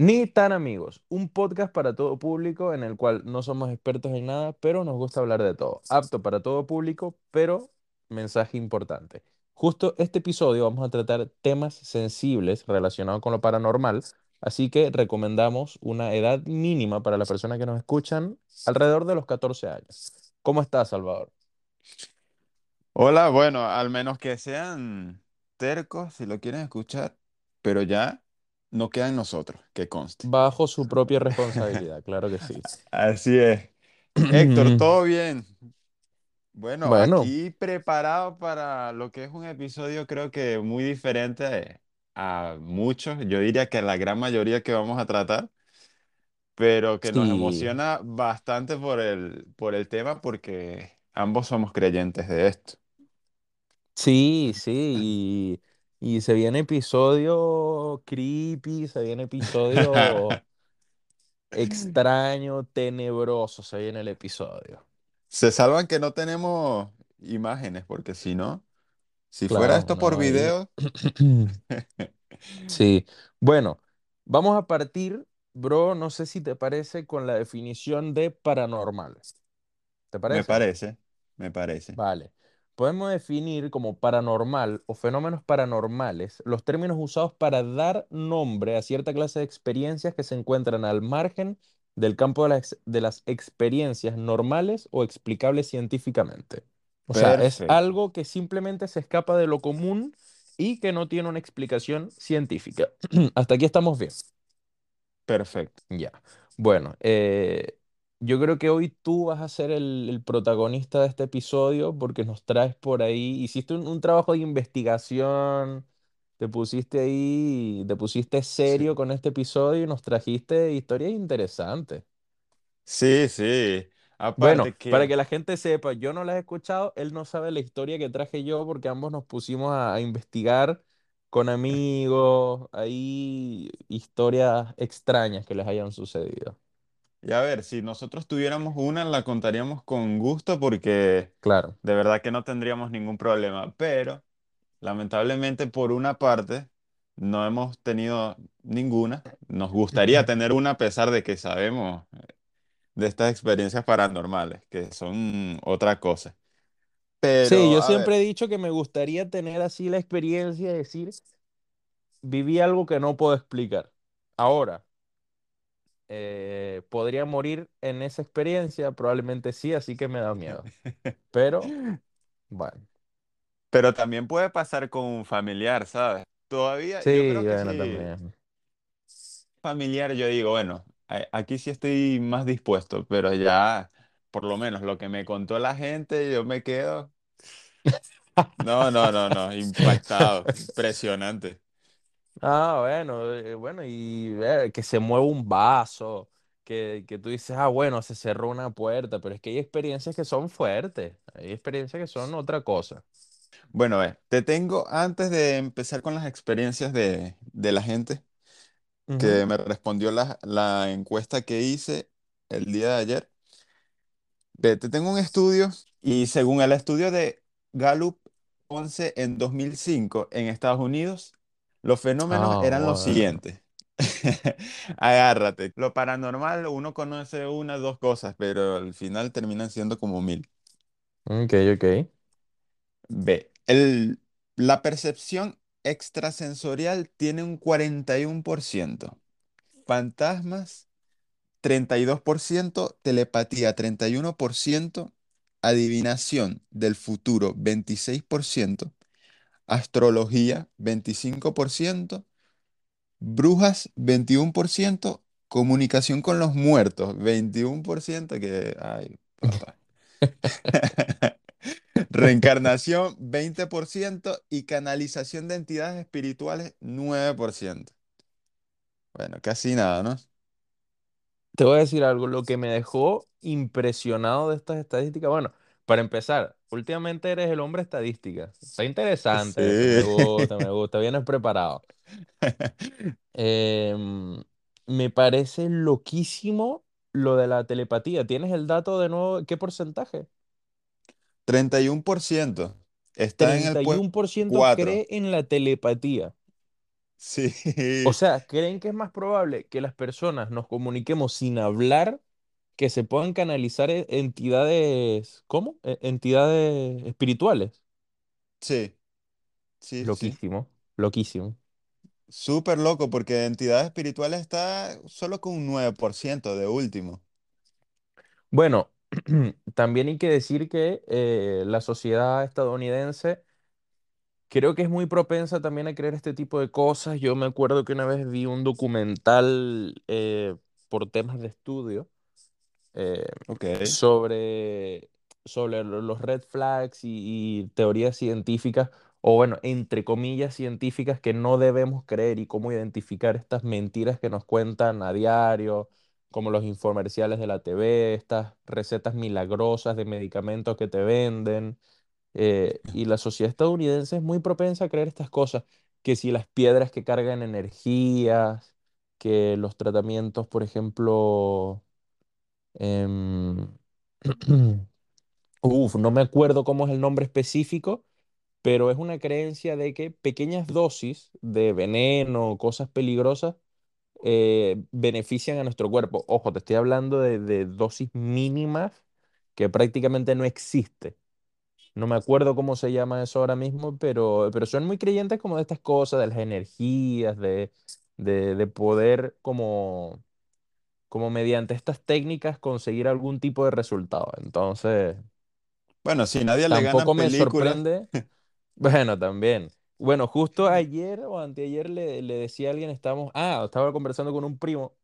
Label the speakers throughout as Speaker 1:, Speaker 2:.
Speaker 1: Ni tan amigos, un podcast para todo público en el cual no somos expertos en nada, pero nos gusta hablar de todo. Apto para todo público, pero mensaje importante. Justo este episodio vamos a tratar temas sensibles relacionados con lo paranormal, así que recomendamos una edad mínima para las personas que nos escuchan alrededor de los 14 años. ¿Cómo estás, Salvador?
Speaker 2: Hola, bueno, al menos que sean tercos si lo quieren escuchar, pero ya no queda en nosotros, que conste.
Speaker 1: Bajo su propia responsabilidad, claro que sí.
Speaker 2: Así es. Héctor, ¿todo bien? Bueno,
Speaker 1: Bueno,
Speaker 2: aquí preparado para lo que es un episodio creo que muy diferente a muchos, yo diría que a la gran mayoría que vamos a tratar, pero que nos emociona bastante por el, por el tema porque ambos somos creyentes de esto.
Speaker 1: Sí, sí, y, y se viene episodio creepy, se viene episodio extraño, tenebroso, se viene el episodio.
Speaker 2: Se salvan que no tenemos imágenes, porque si no, si fuera
Speaker 1: Claro,
Speaker 2: esto por
Speaker 1: no, ahí.
Speaker 2: video,
Speaker 1: Sí, bueno, vamos a partir, bro, no sé si te parece con la definición de paranormal. ¿Te
Speaker 2: me
Speaker 1: parece?
Speaker 2: parece, me parece.
Speaker 1: Vale. Podemos definir como paranormal o fenómenos paranormales los términos usados para dar nombre a cierta clase de experiencias que se encuentran al margen del campo de las, de las experiencias normales o explicables científicamente. O sea, es algo que simplemente se escapa de lo común y que no tiene una explicación científica. Hasta aquí estamos bien.
Speaker 2: perfecto.
Speaker 1: Ya. Bueno, eh, yo creo que hoy tú vas a ser el, el protagonista de este episodio porque nos traes por ahí, hiciste un, un trabajo de investigación, te pusiste ahí, te pusiste
Speaker 2: Sí,
Speaker 1: serio con este episodio y nos trajiste historias interesantes.
Speaker 2: sí, sí.
Speaker 1: Bueno,
Speaker 2: Aparte
Speaker 1: para
Speaker 2: que,
Speaker 1: que la gente sepa, yo no la he escuchado, él no sabe la historia que traje yo porque ambos nos pusimos a, a investigar con amigos, ahí historias extrañas que les hayan sucedido.
Speaker 2: Y a ver, si nosotros tuviéramos una, la contaríamos con gusto porque
Speaker 1: Claro.
Speaker 2: de verdad que no tendríamos ningún problema, pero lamentablemente por una parte no hemos tenido ninguna. Nos gustaría tener una a pesar de que sabemos de estas experiencias paranormales, que son otra cosa.
Speaker 1: Sí,
Speaker 2: Pero,
Speaker 1: yo
Speaker 2: a
Speaker 1: siempre he dicho que me gustaría tener así la experiencia de decir, viví algo que no puedo explicar. Ahora, eh, ¿podría morir en esa experiencia? Probablemente sí, así que me da miedo. Pero, bueno.
Speaker 2: pero también puede pasar con un familiar, ¿sabes? Todavía, yo
Speaker 1: Sí,
Speaker 2: creo que
Speaker 1: bueno,
Speaker 2: sí,
Speaker 1: también.
Speaker 2: familiar, yo digo, bueno, aquí sí estoy más dispuesto, pero ya, por lo menos lo que me contó la gente, yo me quedo, no, no, no, no, impactado, impresionante.
Speaker 1: Ah, bueno, eh, bueno, y eh, que se mueve un vaso, que, que tú dices, ah, bueno, se cerró una puerta, pero es que hay experiencias que son fuertes, hay experiencias que son otra cosa.
Speaker 2: Bueno, ve, te tengo, antes de empezar con las experiencias de, de la gente
Speaker 1: Ujú.
Speaker 2: que me respondió la, la encuesta que hice el día de ayer. Ve, te tengo un estudio y según el estudio de Gallup 11 en 2005 en Estados Unidos, los fenómenos
Speaker 1: Ah,
Speaker 2: eran los siguientes. Agárrate. Lo paranormal, uno conoce una, dos cosas, pero al final terminan siendo como mil.
Speaker 1: Ok, ok.
Speaker 2: Ve, el, la percepción extrasensorial tiene un 41%. Fantasmas 32%, telepatía 31%, adivinación del futuro 26%, astrología 25%, brujas 21%, comunicación con los muertos 21%, que, ay, papá. Reencarnación 20% y canalización de entidades espirituales 9%. Bueno, casi nada, ¿no?
Speaker 1: Te voy a decir algo, lo que me dejó impresionado de estas estadísticas, bueno, para empezar, últimamente eres el hombre estadística. Está interesante me gusta, me gusta, vienes preparado. Em, me parece loquísimo lo de la telepatía. ¿Tienes el dato de nuevo? ¿Qué porcentaje?
Speaker 2: 31% está en el
Speaker 1: Treinta y
Speaker 2: puesto
Speaker 1: uno por ciento
Speaker 2: 4.
Speaker 1: cree en la telepatía.
Speaker 2: Sí,
Speaker 1: O sea, ¿creen que es más probable que las personas nos comuniquemos sin hablar, que se puedan canalizar e- entidades, ¿cómo? E- Entidades espirituales.
Speaker 2: sí, sí, sí.
Speaker 1: Loquísimo, loquísimo.
Speaker 2: Súper loco porque entidades espirituales está solo con un 9% de último.
Speaker 1: Bueno, también hay que decir que eh, la sociedad estadounidense creo que es muy propensa también a creer este tipo de cosas. Yo me acuerdo que una vez vi un documental eh, por temas de estudio eh, sobre, sobre lo- los red flags y, y teorías científicas, o bueno, entre comillas científicas que no debemos creer y cómo identificar estas mentiras que nos cuentan a diario, como los infomerciales de la TV, estas recetas milagrosas de medicamentos que te venden. eh, y la sociedad estadounidense es muy propensa a creer estas cosas, que si las piedras que cargan energías, que los tratamientos, por ejemplo, Em, uf, no me acuerdo cómo es el nombre específico, pero es una creencia de que pequeñas dosis de veneno o cosas peligrosas eh, benefician a nuestro cuerpo. Ojo, te estoy hablando de, dosis mínimas que prácticamente no existe. No me acuerdo cómo se llama eso ahora mismo, pero, pero son muy creyentes como de estas cosas, de las energías, de, de poder como como mediante estas técnicas conseguir algún tipo de resultado. Entonces,
Speaker 2: Bueno, si nadie le gana
Speaker 1: tampoco me
Speaker 2: películas.
Speaker 1: sorprende. Bueno, también. Bueno, justo ayer o anteayer le, le decía a alguien, estábamos, ah, estaba conversando con un primo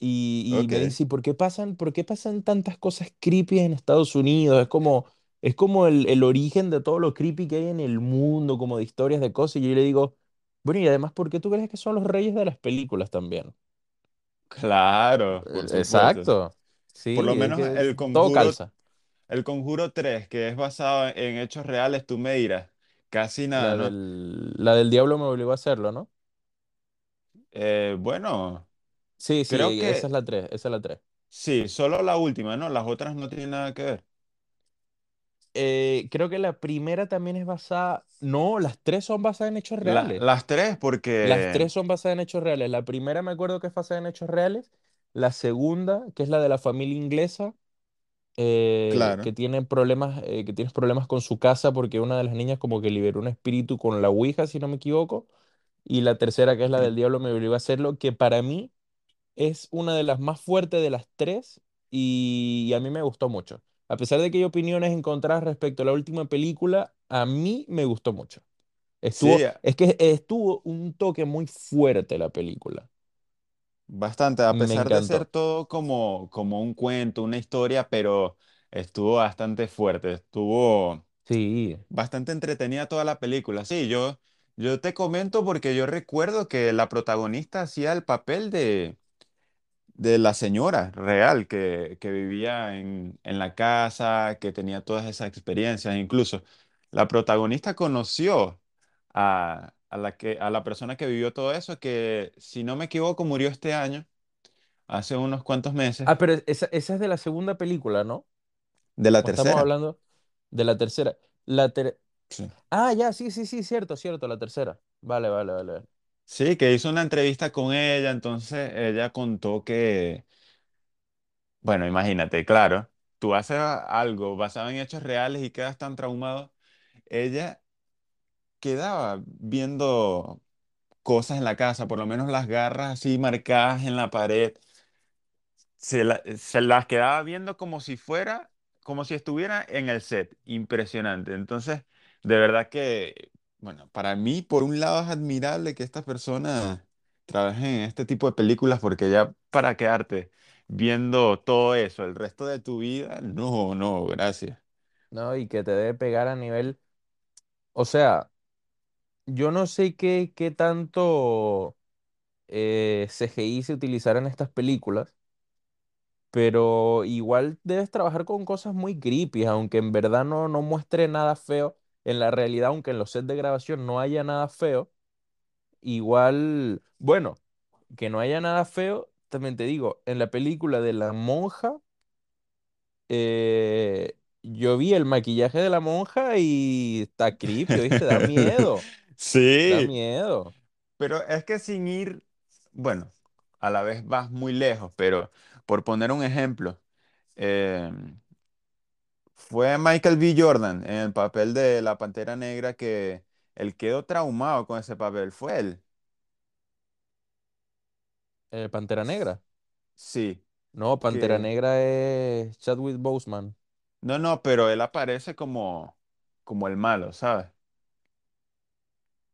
Speaker 1: y, y me
Speaker 2: Ok.
Speaker 1: dice, ¿y por qué pasan, por qué pasan tantas cosas creepy en Estados Unidos? Es como, es como el, el origen de todo lo creepy que hay en el mundo, como de historias de cosas. Y yo le digo, bueno, y además, ¿por qué tú crees que son los reyes de las películas también?
Speaker 2: Claro, por
Speaker 1: Eh. Exacto.
Speaker 2: Por lo
Speaker 1: Sí, es
Speaker 2: menos
Speaker 1: que
Speaker 2: el
Speaker 1: todo
Speaker 2: Conjuro,
Speaker 1: calza.
Speaker 2: el Conjuro 3, que es basado en hechos reales, tú me dirás, casi nada,
Speaker 1: La
Speaker 2: ¿no?
Speaker 1: del, la del diablo me obligó a hacerlo, ¿no?
Speaker 2: Eh, bueno,
Speaker 1: Sí,
Speaker 2: creo
Speaker 1: sí, esa es
Speaker 2: que
Speaker 1: la tres esa es la tres
Speaker 2: sí, solo la última, ¿no? Las otras no tienen nada que ver.
Speaker 1: Eh, creo que la primera también es basada... No, las tres son basadas en hechos
Speaker 2: La-
Speaker 1: reales.
Speaker 2: las tres,
Speaker 1: Las
Speaker 2: porque,
Speaker 1: tres son basadas en hechos reales. La primera me acuerdo que es basada en hechos reales. La segunda, que es la de la familia inglesa, eh,
Speaker 2: claro.
Speaker 1: que tiene problemas, eh, que tiene problemas con su casa porque una de las niñas como que liberó un espíritu con la Ouija, si no me equivoco. Y la tercera, que es la del diablo, me obligó a hacerlo, que para mí es una de las más fuertes de las tres y, a mí me gustó mucho. A pesar de que hay opiniones encontradas respecto a la última película, a mí me gustó mucho.
Speaker 2: Sí,
Speaker 1: Estuvo, es que estuvo un toque muy fuerte la película.
Speaker 2: bastante, a pesar de ser todo como, como un cuento, una historia, pero estuvo bastante fuerte, estuvo
Speaker 1: Sí.
Speaker 2: bastante entretenida toda la película. Sí, yo, yo te comento porque yo recuerdo que la protagonista hacía el papel de, de la señora real que, que vivía en, en la casa, que tenía todas esas experiencias. Incluso la protagonista conoció a, a la que, a la persona que vivió todo eso, que si no me equivoco murió este año, hace unos cuantos meses,
Speaker 1: Ah, pero esa, esa es de la segunda película, ¿no?
Speaker 2: de la
Speaker 1: ¿O estamos
Speaker 2: tercera.
Speaker 1: hablando de la tercera? La ter-
Speaker 2: Sí.
Speaker 1: Ah, ya, sí, sí, sí, cierto, cierto, la tercera. Vale, vale, vale.
Speaker 2: Sí, que hizo una entrevista con ella, entonces ella contó que Bueno, imagínate, claro, tú haces algo basado en hechos reales y quedas tan traumado. Ella quedaba viendo cosas en la casa, por lo menos las garras así marcadas en la pared se, se las quedaba viendo como si fuera, como si estuviera en el set. Impresionante. Entonces, de verdad que, bueno, para mí, por un lado es admirable que estas personas trabajen en este tipo de películas porque ya para quedarte viendo todo eso el resto de tu vida, no, no, gracias.
Speaker 1: ¿No? Y que te debe pegar a nivel... O sea, yo no sé qué, qué tanto eh, CGI se utilizará en estas películas, pero igual debes trabajar con cosas muy creepy, aunque en verdad no, no muestre nada feo. En la realidad, aunque en los sets de grabación no haya nada feo, igual, bueno, que no haya nada feo, también te digo, en la película de la monja, eh, yo vi el maquillaje de la monja y está creepy, ¿viste? Da miedo, da
Speaker 2: Sí,
Speaker 1: miedo.
Speaker 2: Pero es que sin ir, bueno, a la vez vas muy lejos, pero por poner un ejemplo, eh, fue Michael B. Jordan en el papel de la Pantera Negra que él quedó traumado con ese papel, fue él.
Speaker 1: Eh, Pantera Negra.
Speaker 2: Sí,
Speaker 1: No, Pantera
Speaker 2: que...
Speaker 1: Negra es Chadwick Boseman.
Speaker 2: No, no, pero él aparece como, como el malo, ¿sabes?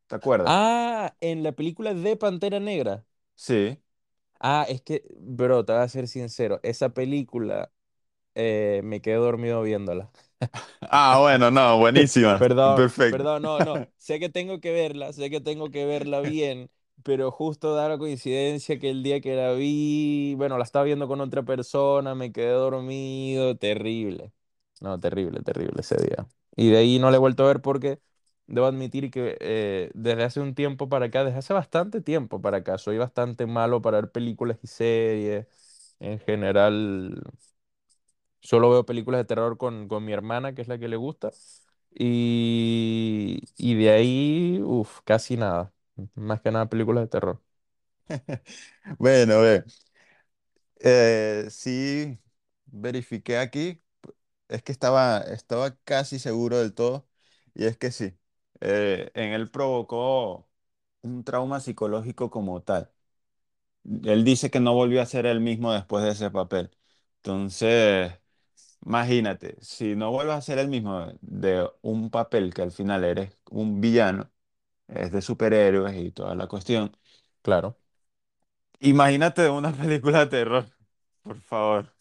Speaker 2: ¿Te acuerdas?
Speaker 1: Ah, en la película de Pantera Negra.
Speaker 2: Sí.
Speaker 1: Ah, es que, bro, te voy a ser sincero, esa película eh, me quedé dormido viéndola.
Speaker 2: Ah, bueno, no, buenísima.
Speaker 1: Perdón,
Speaker 2: Perfecto.
Speaker 1: perdón, no, no. Sé que tengo que verla, sé que tengo que verla bien, pero justo da la coincidencia que el día que la vi, bueno, la estaba viendo con otra persona, me quedé dormido, terrible. No, terrible, terrible ese día. Y de ahí no la he vuelto a ver porque debo admitir que eh, desde hace un tiempo para acá, desde hace bastante tiempo para acá, soy bastante malo para ver películas y series. En general, Solo veo películas de terror con, con mi hermana, que es la que le gusta. Y, y de ahí, uff, casi nada. Más que nada películas de terror.
Speaker 2: Bueno, ve. Eh, sí, verifiqué aquí. Es que estaba, estaba casi seguro del todo. Y es que sí. eh, en él provocó un trauma psicológico como tal. Él dice que no volvió a ser el mismo después de ese papel. Entonces, imagínate, si no vuelves a ser el mismo de un papel que al final eres un villano, es de superhéroes y toda la cuestión.
Speaker 1: Claro.
Speaker 2: Imagínate una película de terror, por favor.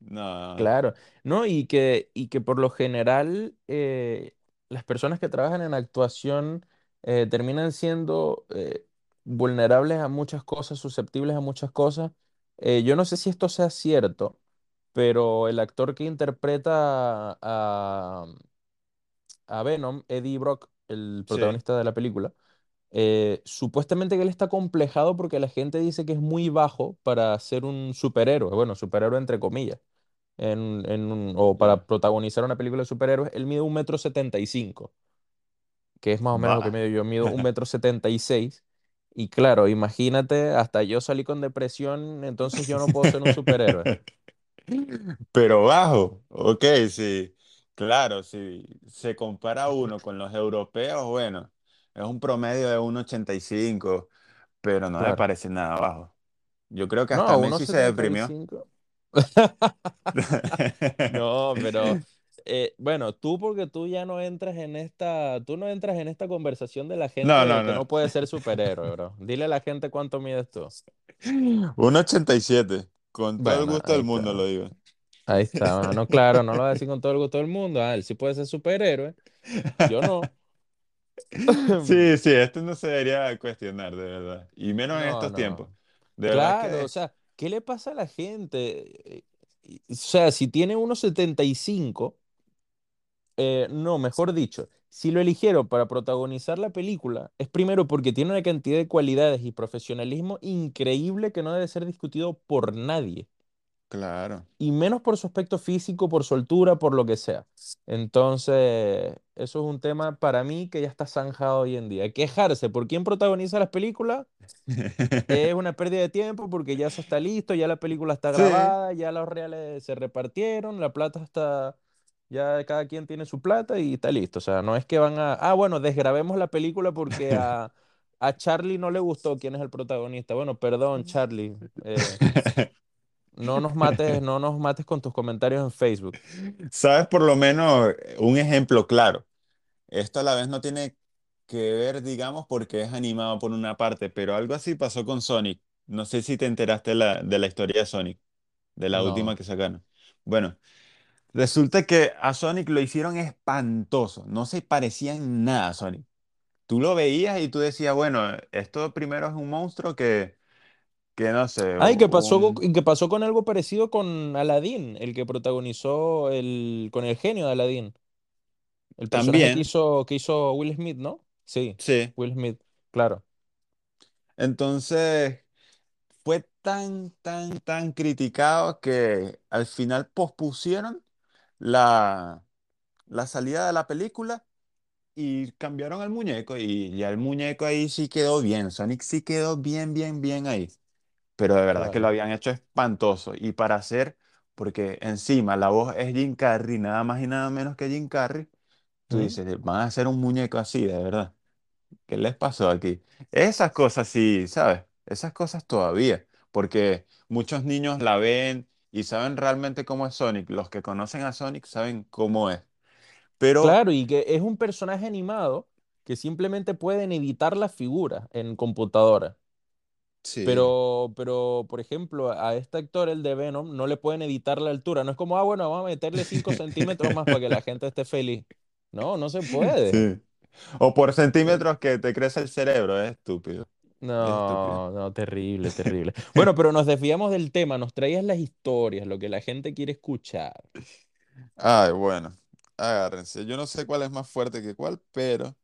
Speaker 2: No.
Speaker 1: Claro, ¿no? Y que, y que por lo general eh, las personas que trabajan en actuación eh, terminan siendo eh, vulnerables a muchas cosas, susceptibles a muchas cosas. Eh, yo no sé si esto sea cierto, pero el actor que interpreta a, a Venom, Eddie Brock, el
Speaker 2: Sí.
Speaker 1: protagonista de la película, eh, supuestamente que él está complejado porque la gente dice que es muy bajo para ser un superhéroe, bueno, superhéroe entre comillas en, en un- o para
Speaker 2: Ya.
Speaker 1: protagonizar una película de superhéroes, él mide un metro setenta y cinco, que es más o menos lo que
Speaker 2: Va.
Speaker 1: mido yo, mido un metro setenta y seis. Y claro, imagínate, hasta yo salí con depresión, entonces yo no puedo ser un superhéroe.
Speaker 2: Pero bajo, ok, sí. Claro, si se compara uno con los europeos, bueno, es un promedio de 1,85, pero no me
Speaker 1: Claro.
Speaker 2: parece nada bajo. Yo creo que hasta
Speaker 1: No, uno
Speaker 2: Messi se deprimió.
Speaker 1: cinco. No, pero eh, bueno, tú porque tú ya no entras en esta, tú no entras en esta conversación de la gente
Speaker 2: No, no,
Speaker 1: de que
Speaker 2: no.
Speaker 1: no puede ser superhéroe, bro. Dile a la gente cuánto mides tú.
Speaker 2: 1,87, con todo el gusto del mundo
Speaker 1: está.
Speaker 2: lo digo.
Speaker 1: Ahí está. Bueno, no, claro, no lo va a decir con todo el gusto del mundo. Ah, él sí puede ser superhéroe. Yo no.
Speaker 2: Sí, sí, esto no se debería cuestionar, de verdad. Y menos en
Speaker 1: No,
Speaker 2: estos tiempos. De
Speaker 1: Claro, o sea, ¿qué le pasa a la gente? Eh, O sea, si tiene unos 75, eh, no, mejor dicho, si lo eligieron para protagonizar la película, es primero porque tiene una cantidad de cualidades y profesionalismo increíble que no debe ser discutido por nadie.
Speaker 2: claro.
Speaker 1: y menos por su aspecto físico, por su altura, por lo que sea. Entonces, eso es un tema para mí que ya está zanjado hoy en día. Quejarse por quién protagoniza las películas es una pérdida de tiempo porque ya eso está listo, ya la película está
Speaker 2: Sí.
Speaker 1: grabada, ya los reales se repartieron, la plata está, ya cada quien tiene su plata y está listo. O sea, no es que van a, ah, bueno, desgrabemos la película porque a, a Charlie no le gustó quién es el protagonista. Bueno, perdón, Charlie. eh, no nos mates, no nos mates con tus comentarios en Facebook.
Speaker 2: ¿Sabes por lo menos un ejemplo claro? Esto a la vez no tiene que ver, digamos, porque es animado por una parte, pero algo así pasó con Sonic. No sé si te enteraste de la, de la historia de Sonic, de la última
Speaker 1: No.
Speaker 2: que sacaron. Bueno, resulta que a Sonic lo hicieron espantoso, no se parecía en nada a Sonic. Tú lo veías y tú decías, bueno, esto primero es un monstruo que, que no sé,
Speaker 1: Ay, ¿qué pasó, co-
Speaker 2: un...
Speaker 1: y qué pasó con algo parecido con Aladdin, el que protagonizó el, con el genio de Aladdin? El personaje que
Speaker 2: También,
Speaker 1: hizo, que hizo Will Smith, ¿no? Sí,
Speaker 2: sí.
Speaker 1: Will Smith, claro.
Speaker 2: Entonces... fue tan, tan, tan criticado que al final pospusieron la, la salida de la película y cambiaron al muñeco y ya el muñeco ahí sí quedó bien. Sonic sí quedó bien, bien, bien ahí. Pero de verdad que lo habían hecho espantoso. Y para hacer, porque encima la voz es Jim Carrey, nada más y nada menos que Jim Carrey, tú dices, van a hacer un muñeco así, de verdad. ¿Qué les pasó aquí? Esas cosas sí, ¿sabes? Esas cosas todavía, porque muchos niños la ven y saben realmente cómo es Sonic. Los que conocen a Sonic saben cómo es. Pero
Speaker 1: Claro, y que es un personaje animado que simplemente pueden editar las figuras en computadora.
Speaker 2: sí,
Speaker 1: Pero, pero, por ejemplo, a este actor, el de Venom, no le pueden editar la altura. No es como, ah, bueno, vamos a meterle 5 centímetros más para que la gente esté feliz. No, no se puede.
Speaker 2: sí. O por centímetros que te crece el cerebro, es estúpido.
Speaker 1: No, no, terrible, terrible. Bueno, pero nos desviamos del tema, nos traías las historias, lo que la gente quiere escuchar.
Speaker 2: Ay, bueno, agárrense. Yo no sé cuál es más fuerte que cuál, pero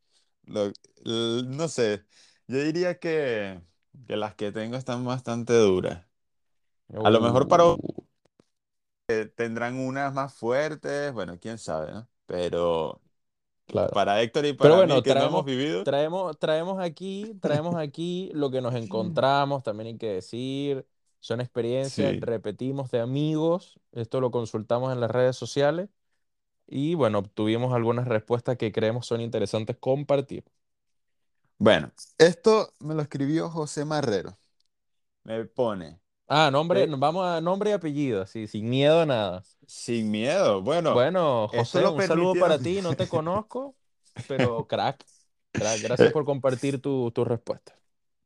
Speaker 2: lo- l- no sé. Yo diría que, que las que tengo están bastante duras. A lo mejor para
Speaker 1: Uh,
Speaker 2: tendrán unas más fuertes, bueno, quién sabe, ¿no? Pero
Speaker 1: claro.
Speaker 2: para Héctor y
Speaker 1: Pero
Speaker 2: para mí
Speaker 1: bueno,
Speaker 2: que no hemos
Speaker 1: traemos,
Speaker 2: vivido,
Speaker 1: traemos, traemos aquí, traemos aquí lo que nos encontramos, también hay que decir, son experiencias,
Speaker 2: sí.
Speaker 1: repetimos, de amigos, esto lo consultamos en las redes sociales y bueno, obtuvimos algunas respuestas que creemos son interesantes compartir.
Speaker 2: Bueno, esto me lo escribió José Marrero. Me pone,
Speaker 1: Ah, nombre,
Speaker 2: "Te-
Speaker 1: vamos a nombre y apellido, así, sin miedo a nada.
Speaker 2: sin miedo. Bueno,
Speaker 1: Bueno, José, un saludo para ti, no te conozco, pero crack, crack, gracias
Speaker 2: Eh,
Speaker 1: por compartir tu, tu respuesta.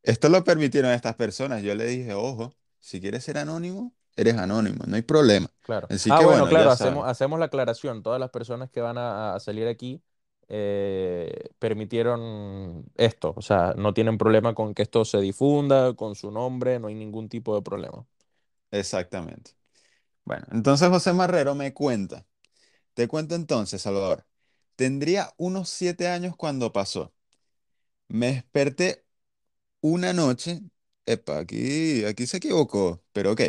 Speaker 2: Esto lo permitieron estas personas. Yo le dije, ojo, si quieres ser anónimo, eres anónimo, no hay problema.
Speaker 1: Claro.
Speaker 2: Así
Speaker 1: Ah,
Speaker 2: que
Speaker 1: bueno,
Speaker 2: bueno,
Speaker 1: claro, hacemos, hacemos la aclaración. Todas las personas que van a, a salir aquí eh, permitieron esto. O sea, no tienen problema con que esto se difunda, con su nombre, no hay ningún tipo de problema.
Speaker 2: Exactamente. Bueno, entonces José Marrero me cuenta. Te cuento entonces, Salvador. Tendría unos siete años cuando pasó. Me desperté una noche. Epa, aquí, aquí se equivocó, pero ok.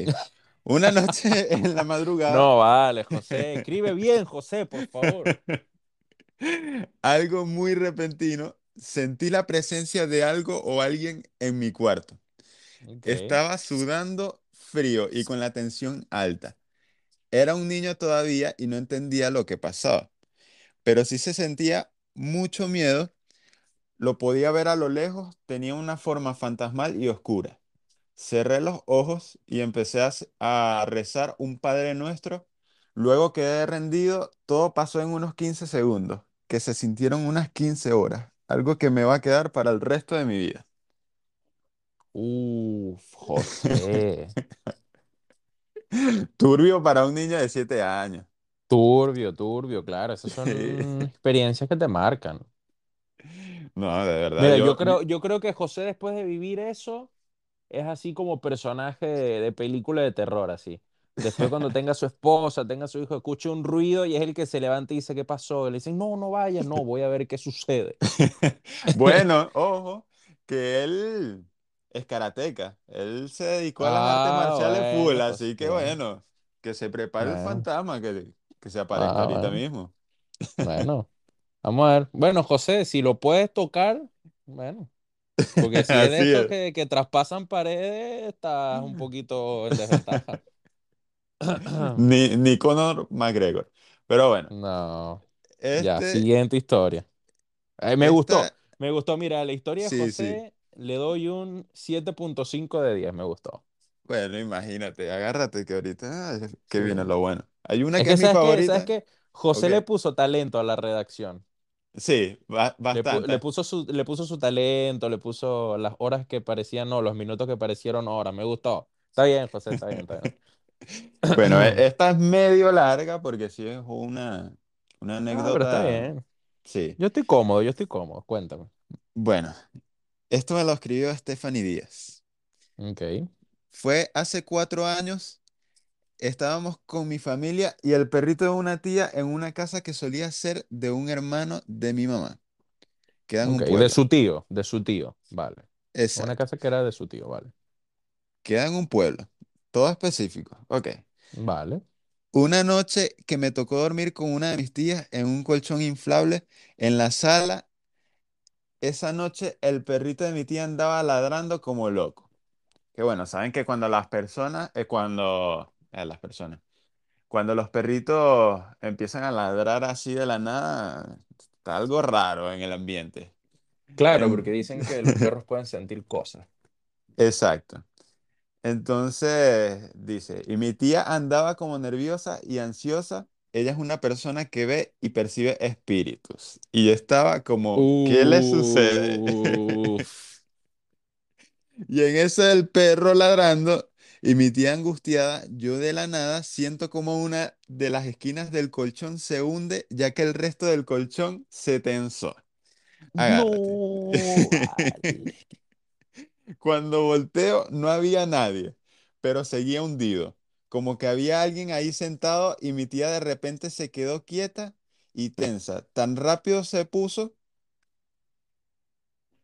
Speaker 2: Una noche en la madrugada.
Speaker 1: No, vale, José. Escribe bien, José, por favor.
Speaker 2: Algo muy repentino. Sentí la presencia de algo o alguien en mi cuarto. Estaba sudando frío y con la tensión alta. Era un niño todavía y no entendía lo que pasaba, pero sí se sentía mucho miedo. Lo podía ver a lo lejos, tenía una forma fantasmal y oscura. Cerré los ojos y empecé a rezar un Padre Nuestro. Luego quedé rendido. Todo pasó en unos 15 segundos, que se sintieron unas 15 horas, algo que me va a quedar para el resto de mi vida.
Speaker 1: Uf, José.
Speaker 2: Turbio para un niño de 7 años.
Speaker 1: Turbio, turbio, claro. Esas son experiencias que te marcan.
Speaker 2: No, de verdad,
Speaker 1: Mira, yo
Speaker 2: yo, yo-
Speaker 1: creo, yo creo que José, después de vivir eso. es así como personaje de, de película de terror, así. Después cuando tenga su esposa, tenga su hijo, escuche un ruido y es el que se levanta y dice, ¿qué pasó? Le dicen, no, no vayas, no, voy a ver qué sucede.
Speaker 2: Bueno, ojo, que él es karateca. Él se dedicó a las artes
Speaker 1: Ah,
Speaker 2: marciales full,
Speaker 1: bueno,
Speaker 2: así que
Speaker 1: José.
Speaker 2: bueno, que se prepare el fantasma que, que se aparezca
Speaker 1: ah,
Speaker 2: ahorita
Speaker 1: bueno,
Speaker 2: mismo.
Speaker 1: bueno. Vamos a ver. Bueno, José, si lo puedes tocar, bueno, porque si es de estos
Speaker 2: es.
Speaker 1: que, que traspasan paredes, estás un poquito en desventaja.
Speaker 2: Ni, ni Conor McGregor. Pero bueno,
Speaker 1: No, ya,
Speaker 2: este,
Speaker 1: siguiente historia. Eh, me gustó,
Speaker 2: esta,
Speaker 1: me gustó. Mira, la historia de
Speaker 2: sí, sí.
Speaker 1: José le doy un siete punto cinco de diez me gustó.
Speaker 2: Bueno, imagínate, agárrate que ahorita, ah, que viene
Speaker 1: Sí.
Speaker 2: lo bueno. Hay una
Speaker 1: Es
Speaker 2: que
Speaker 1: que,
Speaker 2: es mi
Speaker 1: ¿sabes qué? ¿Sabes
Speaker 2: favorita.
Speaker 1: qué? José le puso talento a la redacción.
Speaker 2: Sí, ba-
Speaker 1: Le, pu- le
Speaker 2: bastante.
Speaker 1: puso su, le puso su talento, le puso las horas que parecían, no, los minutos que parecieron horas. Me gustó. Está bien, José, está bien, está bien.
Speaker 2: e- esta es medio larga porque sí es una, una
Speaker 1: Ah, pero está
Speaker 2: anécdota.
Speaker 1: bien.
Speaker 2: Sí.
Speaker 1: Yo estoy cómodo, yo estoy cómodo. Cuéntame.
Speaker 2: Bueno, esto me lo escribió Stephanie Díaz.
Speaker 1: Ok,
Speaker 2: Fue hace cuatro años, estábamos con mi familia y el perrito de una tía en una casa que solía ser de un hermano de mi mamá. Queda en
Speaker 1: ok.
Speaker 2: un
Speaker 1: De
Speaker 2: pueblo.
Speaker 1: su tío, de su tío. Vale. Una
Speaker 2: Exacto.
Speaker 1: casa que era de su tío, vale.
Speaker 2: Queda en un pueblo. Todo específico. Ok.
Speaker 1: Vale.
Speaker 2: Una noche que me tocó dormir con una de mis tías en un colchón inflable en la sala, esa noche el perrito de mi tía andaba ladrando como loco. Que bueno, saben que cuando las personas, eh, cuando, eh, las personas, cuando los perritos empiezan a ladrar así de la nada, está algo raro en el ambiente.
Speaker 1: Claro,
Speaker 2: En-
Speaker 1: porque dicen que los perros pueden sentir cosas.
Speaker 2: Exacto. Entonces, dice, y mi tía andaba como nerviosa y ansiosa. Ella es una persona que ve y percibe espíritus. Y yo estaba como, ¿qué le sucede?
Speaker 1: Uf.
Speaker 2: Y en eso el perro ladrando y mi tía angustiada, yo de la nada siento como una de las esquinas del colchón se hunde, ya que el resto del colchón se tensó. Agárrate.
Speaker 1: No, vale.
Speaker 2: Cuando volteo no había nadie, pero seguía hundido, como que había alguien ahí sentado y mi tía de repente se quedó quieta y tensa. Tan rápido se puso,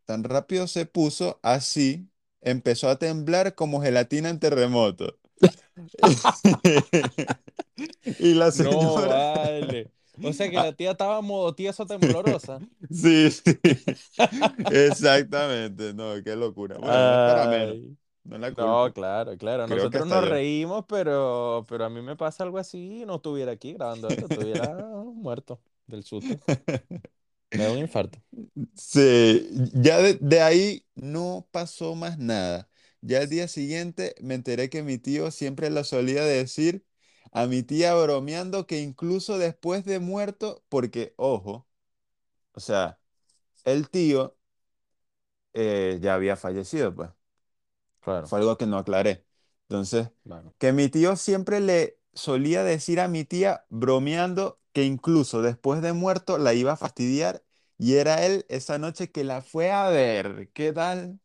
Speaker 2: tan rápido se puso, así empezó a temblar como gelatina en terremoto. Y la
Speaker 1: No,
Speaker 2: señora,
Speaker 1: vale. O sea que la tía estaba modo tieso temblorosa.
Speaker 2: sí, sí, exactamente, no, qué locura. Bueno, no
Speaker 1: Ay.
Speaker 2: no la
Speaker 1: No,
Speaker 2: culpo,
Speaker 1: claro, claro.
Speaker 2: creo
Speaker 1: Nosotros nos reímos, pero, pero a mí me pasa algo así y no estuviera aquí grabando esto, estuviera muerto del susto. Me da un infarto.
Speaker 2: Sí, ya de, de ahí no pasó más nada. Ya el día siguiente me enteré que mi tío siempre lo solía decir a mi tía bromeando que incluso después de muerto, porque, ojo, o sea, el tío eh, ya había fallecido, pues.
Speaker 1: Claro,
Speaker 2: Fue algo que no aclaré. Entonces, que mi tío siempre le solía decir a mi tía, bromeando, que incluso después de muerto la iba a fastidiar y era él esa noche que la fue a ver. ¿Qué tal?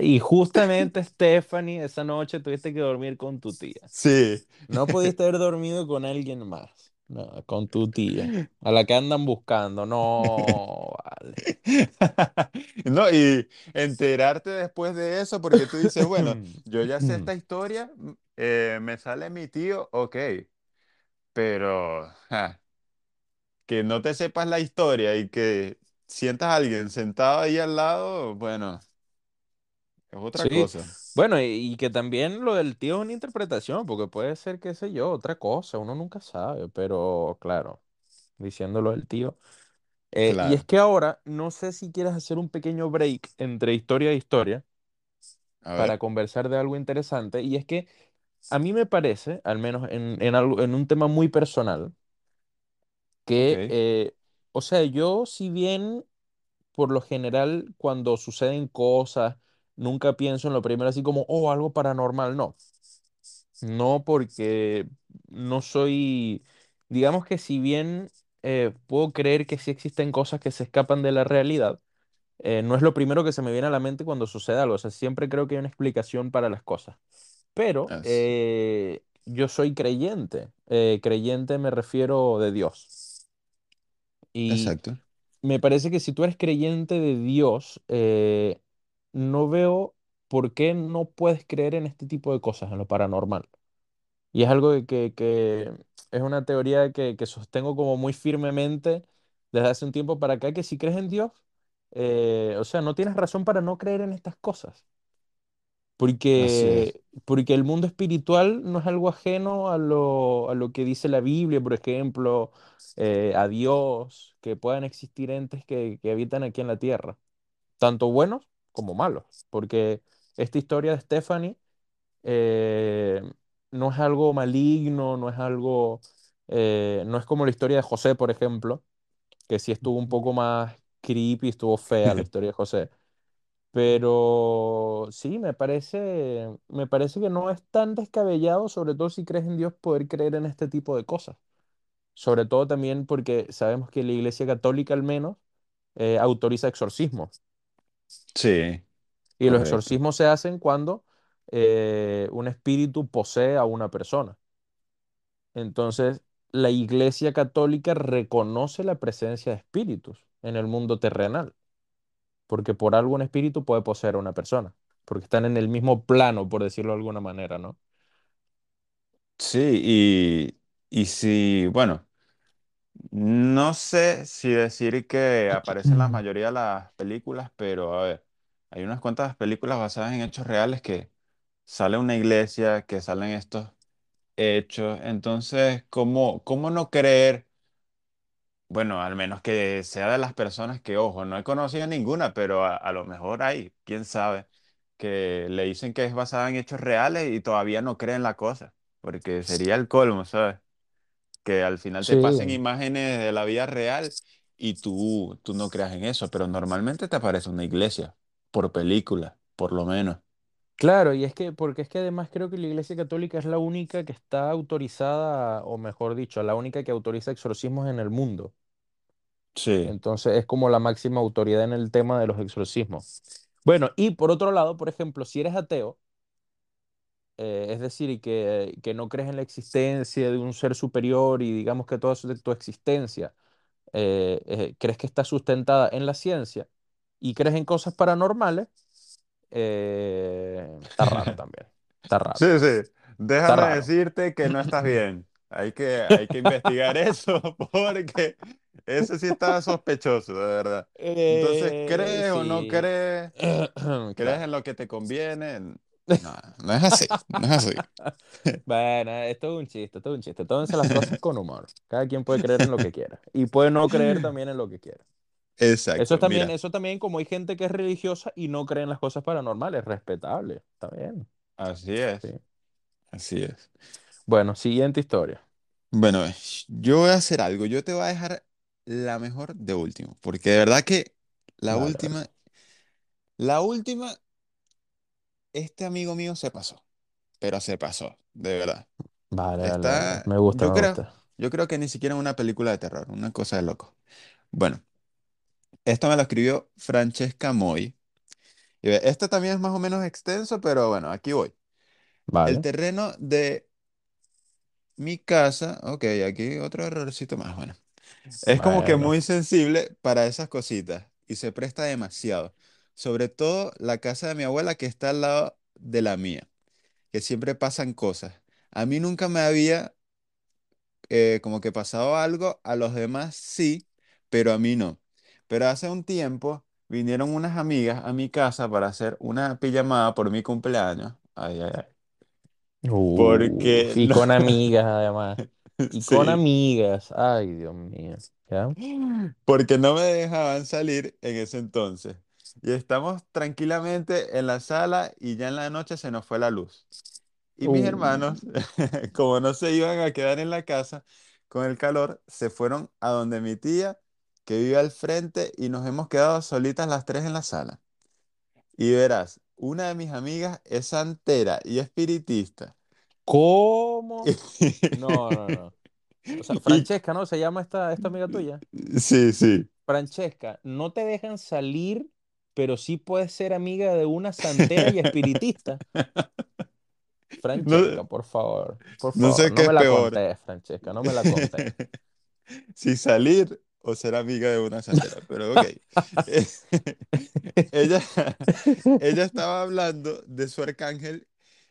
Speaker 1: Y justamente, Stephanie, esa noche tuviste que dormir con tu tía.
Speaker 2: Sí.
Speaker 1: No pudiste haber dormido con alguien más. No, con tu tía. A la que andan buscando. No, vale.
Speaker 2: No, y enterarte después de eso, porque tú dices, bueno, yo ya sé esta historia, mm, eh, me sale mi tío, ok, pero ja, que no te sepas la historia y que sientas a alguien sentado ahí al lado, bueno, es otra
Speaker 1: Sí,
Speaker 2: cosa.
Speaker 1: bueno, y, y que también lo del tío es una interpretación, porque puede ser, qué sé yo, otra cosa, uno nunca sabe, pero claro, diciéndolo del tío. Eh, y es que ahora, no sé si quieres hacer un pequeño break entre historia e historia para
Speaker 2: ver,
Speaker 1: conversar de algo interesante, y es que a mí me parece, al menos en, en algo, en un tema muy personal, que, eh, o sea, yo si bien por lo general cuando suceden cosas, nunca pienso en lo primero así como, oh, algo paranormal, no. No, porque no soy, digamos que si bien eh, puedo creer que sí existen cosas que se escapan de la realidad, eh, no es lo primero que se me viene a la mente cuando sucede algo. O sea, siempre creo que hay una explicación para las cosas. Pero eh, yo soy creyente. Creyente me refiero de Dios. Y
Speaker 2: exacto,
Speaker 1: me parece que si tú eres creyente de Dios, no veo por qué no puedes creer en este tipo de cosas, en lo paranormal. Y es algo que, que- que es una teoría que, que sostengo como muy firmemente desde hace un tiempo para acá, que si crees en Dios, eh, o sea, no tienes razón para no creer en estas cosas,
Speaker 2: así es,
Speaker 1: porque, porque el mundo espiritual no es algo ajeno a lo, a lo que dice la Biblia, por ejemplo, eh, a Dios, que puedan existir entes que, que habitan aquí en la tierra, tanto buenos como malos, porque esta historia de Stephanie eh, no es algo maligno, no es algo, eh, no es como la historia de José, por ejemplo, que sí estuvo un poco más creepy, estuvo fea la historia de José. Pero sí, me parece, me parece que no es tan descabellado, sobre todo si crees en Dios, poder creer en este tipo de cosas. Sobre todo también porque sabemos que la Iglesia Católica al menos eh, autoriza exorcismos.
Speaker 2: Sí,
Speaker 1: Y los
Speaker 2: correcto,
Speaker 1: exorcismos se hacen cuando eh, un espíritu posee a una persona. Entonces, la Iglesia Católica reconoce la presencia de espíritus en el mundo terrenal, porque por algo un espíritu puede poseer a una persona, porque están en el mismo plano, por decirlo de alguna manera, ¿no?
Speaker 2: Sí, y, y si, bueno, no sé si decir que aparecen la mayoría de las películas, pero a ver, hay unas cuantas películas basadas en hechos reales que sale una iglesia, que salen estos hechos, entonces, ¿cómo, cómo no creer? Bueno, al menos que sea de las personas que, ojo, no he conocido ninguna, pero a, a lo mejor hay, quién sabe, que le dicen que es basada en hechos reales y todavía no creen la cosa, porque sería el colmo, ¿sabes? Que al final te
Speaker 1: Sí,
Speaker 2: pasen imágenes de la vida real y tú, tú no creas en eso, pero normalmente te aparece una iglesia, por película, por lo menos.
Speaker 1: claro, y es que, porque es que además creo que la Iglesia Católica es la única que está autorizada, o mejor dicho, la única que autoriza exorcismos en el mundo.
Speaker 2: Sí.
Speaker 1: Entonces es como la máxima autoridad en el tema de los exorcismos. Bueno, y por otro lado, por ejemplo, si eres ateo, eh, es decir, que, que no crees en la existencia de un ser superior y digamos que toda su- tu existencia eh, eh, crees que está sustentada en la ciencia y crees en cosas paranormales, eh, está raro también. Está raro.
Speaker 2: Sí, sí. Déjame decirte que no estás bien. Hay que, hay que investigar eso porque eso sí está sospechoso, de verdad. Entonces,
Speaker 1: Eh,
Speaker 2: ¿crees o no
Speaker 1: sí.
Speaker 2: crees? ¿Crees en lo que te conviene? No, no es así, no es así.
Speaker 1: Bueno, esto es un chiste, esto es un chiste. Tómense las cosas con humor. Cada quien puede creer en lo que quiera. Y puede no creer también en lo que quiera. Eso
Speaker 2: Exacto,
Speaker 1: también,
Speaker 2: mira,
Speaker 1: eso también, como hay gente que es religiosa y no cree en las cosas paranormales, respetable. Está bien.
Speaker 2: así
Speaker 1: Sí.
Speaker 2: es, así es.
Speaker 1: Bueno, siguiente historia.
Speaker 2: Bueno, yo voy a hacer algo. Yo te voy a dejar la mejor de último, porque de verdad que la
Speaker 1: vale.
Speaker 2: última, la última, este amigo mío se pasó, pero se pasó, de verdad.
Speaker 1: Vale, Me gusta,
Speaker 2: yo
Speaker 1: me
Speaker 2: creo,
Speaker 1: gusta.
Speaker 2: yo creo que ni siquiera una película de terror, una cosa de loco. Bueno, esto me lo escribió Francesca Moy. Y ve, Esto también es más o menos extenso, pero bueno, aquí voy. El
Speaker 1: Vale.
Speaker 2: terreno de mi casa, ok, aquí otro errorcito más, bueno. Es como que
Speaker 1: Bueno.
Speaker 2: muy sensible para esas cositas y se presta demasiado. Sobre todo la casa de mi abuela que está al lado de la mía, que siempre pasan cosas. A mí nunca me había eh, como que pasado algo, a los demás sí, pero a mí no. Pero hace un tiempo vinieron unas amigas a mi casa para hacer una pijamada por mi cumpleaños. Ay, ay, ay.
Speaker 1: Uh,
Speaker 2: Porque
Speaker 1: y
Speaker 2: no,
Speaker 1: con amigas, además. Y con
Speaker 2: sí.
Speaker 1: amigas. Ay, Dios mío. ¿Ya?
Speaker 2: porque no me dejaban salir en ese entonces. Y estamos tranquilamente en la sala y ya en la noche se nos fue la luz. Y mis
Speaker 1: Uh,
Speaker 2: hermanos, como no se iban a quedar en la casa con el calor, se fueron a donde mi tía, que vive al frente, y nos hemos quedado solitas las tres en la sala. Y verás, una de mis amigas es santera y espiritista.
Speaker 1: ¿cómo? No, no, no. O sea, Francesca, ¿no? Se llama esta, esta amiga tuya.
Speaker 2: sí, sí.
Speaker 1: Francesca, no te dejan salir, pero sí puedes ser amiga de una santera y espiritista.
Speaker 2: No,
Speaker 1: Francesca, por favor, por
Speaker 2: no
Speaker 1: favor,
Speaker 2: sé qué
Speaker 1: no
Speaker 2: es
Speaker 1: me la
Speaker 2: peor.
Speaker 1: contés, Francesca, no me la contés.
Speaker 2: Si salir o ser amiga de una santera, pero ok. Ella, ella estaba hablando de su arcángel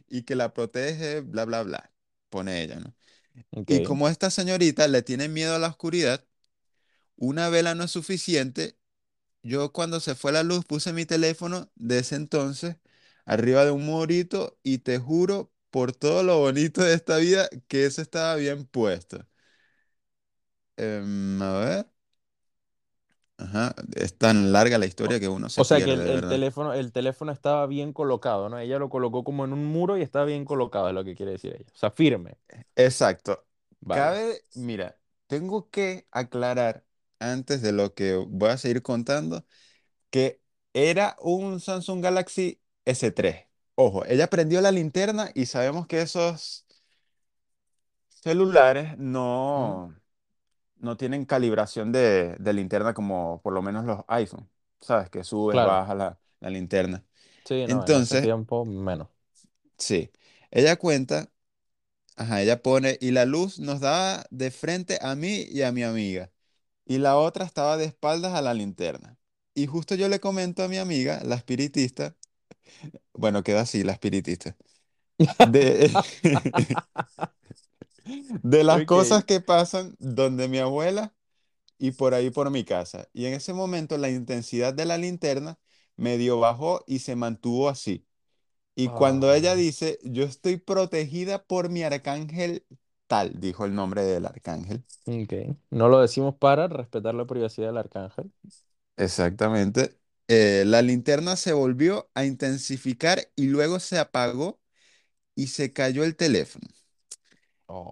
Speaker 2: y que la protege, bla, bla, bla, pone ella, ¿no? Y como esta señorita le tiene miedo a la oscuridad, una vela no es suficiente. Yo cuando se fue la luz puse mi teléfono de ese entonces arriba de un murito y te juro por todo lo bonito de esta vida que eso estaba bien puesto. Em, a ver. Ajá, es tan larga la historia que uno se
Speaker 1: o sea que
Speaker 2: pierde,
Speaker 1: el,
Speaker 2: de
Speaker 1: el
Speaker 2: verdad.
Speaker 1: teléfono, el teléfono estaba bien colocado, ¿no? Ella lo colocó como en un muro y estaba bien colocado, es lo que quiere decir ella. O sea, firme.
Speaker 2: Exacto.
Speaker 1: Vale.
Speaker 2: Cabe, mira, tengo que aclarar antes de lo que voy a seguir contando que era un Samsung Galaxy S3. Ojo, ella prendió la linterna y sabemos que esos celulares no, no tienen calibración de, de linterna como por lo menos los iPhone. ¿Sabes? Que subes,
Speaker 1: Claro.
Speaker 2: bajas la, la linterna.
Speaker 1: Sí, no, en ese
Speaker 2: Entonces,
Speaker 1: tiempo menos.
Speaker 2: sí, ella cuenta Ajá, ella pone, y la luz nos daba de frente a mí y a mi amiga, y la otra estaba de espaldas a la linterna. Y justo yo le comento a mi amiga, la espiritista, bueno, queda así, la espiritista. de, de las cosas que pasan donde mi abuela y por ahí por mi casa. Y en ese momento la intensidad de la linterna medio bajó y se mantuvo así. Y cuando ella
Speaker 1: Ah,
Speaker 2: dice, yo estoy protegida por mi arcángel tal, dijo el nombre del arcángel.
Speaker 1: ok. No lo decimos para respetar la privacidad del arcángel.
Speaker 2: Exactamente. Eh, la linterna se volvió a intensificar y luego se apagó y se cayó el teléfono.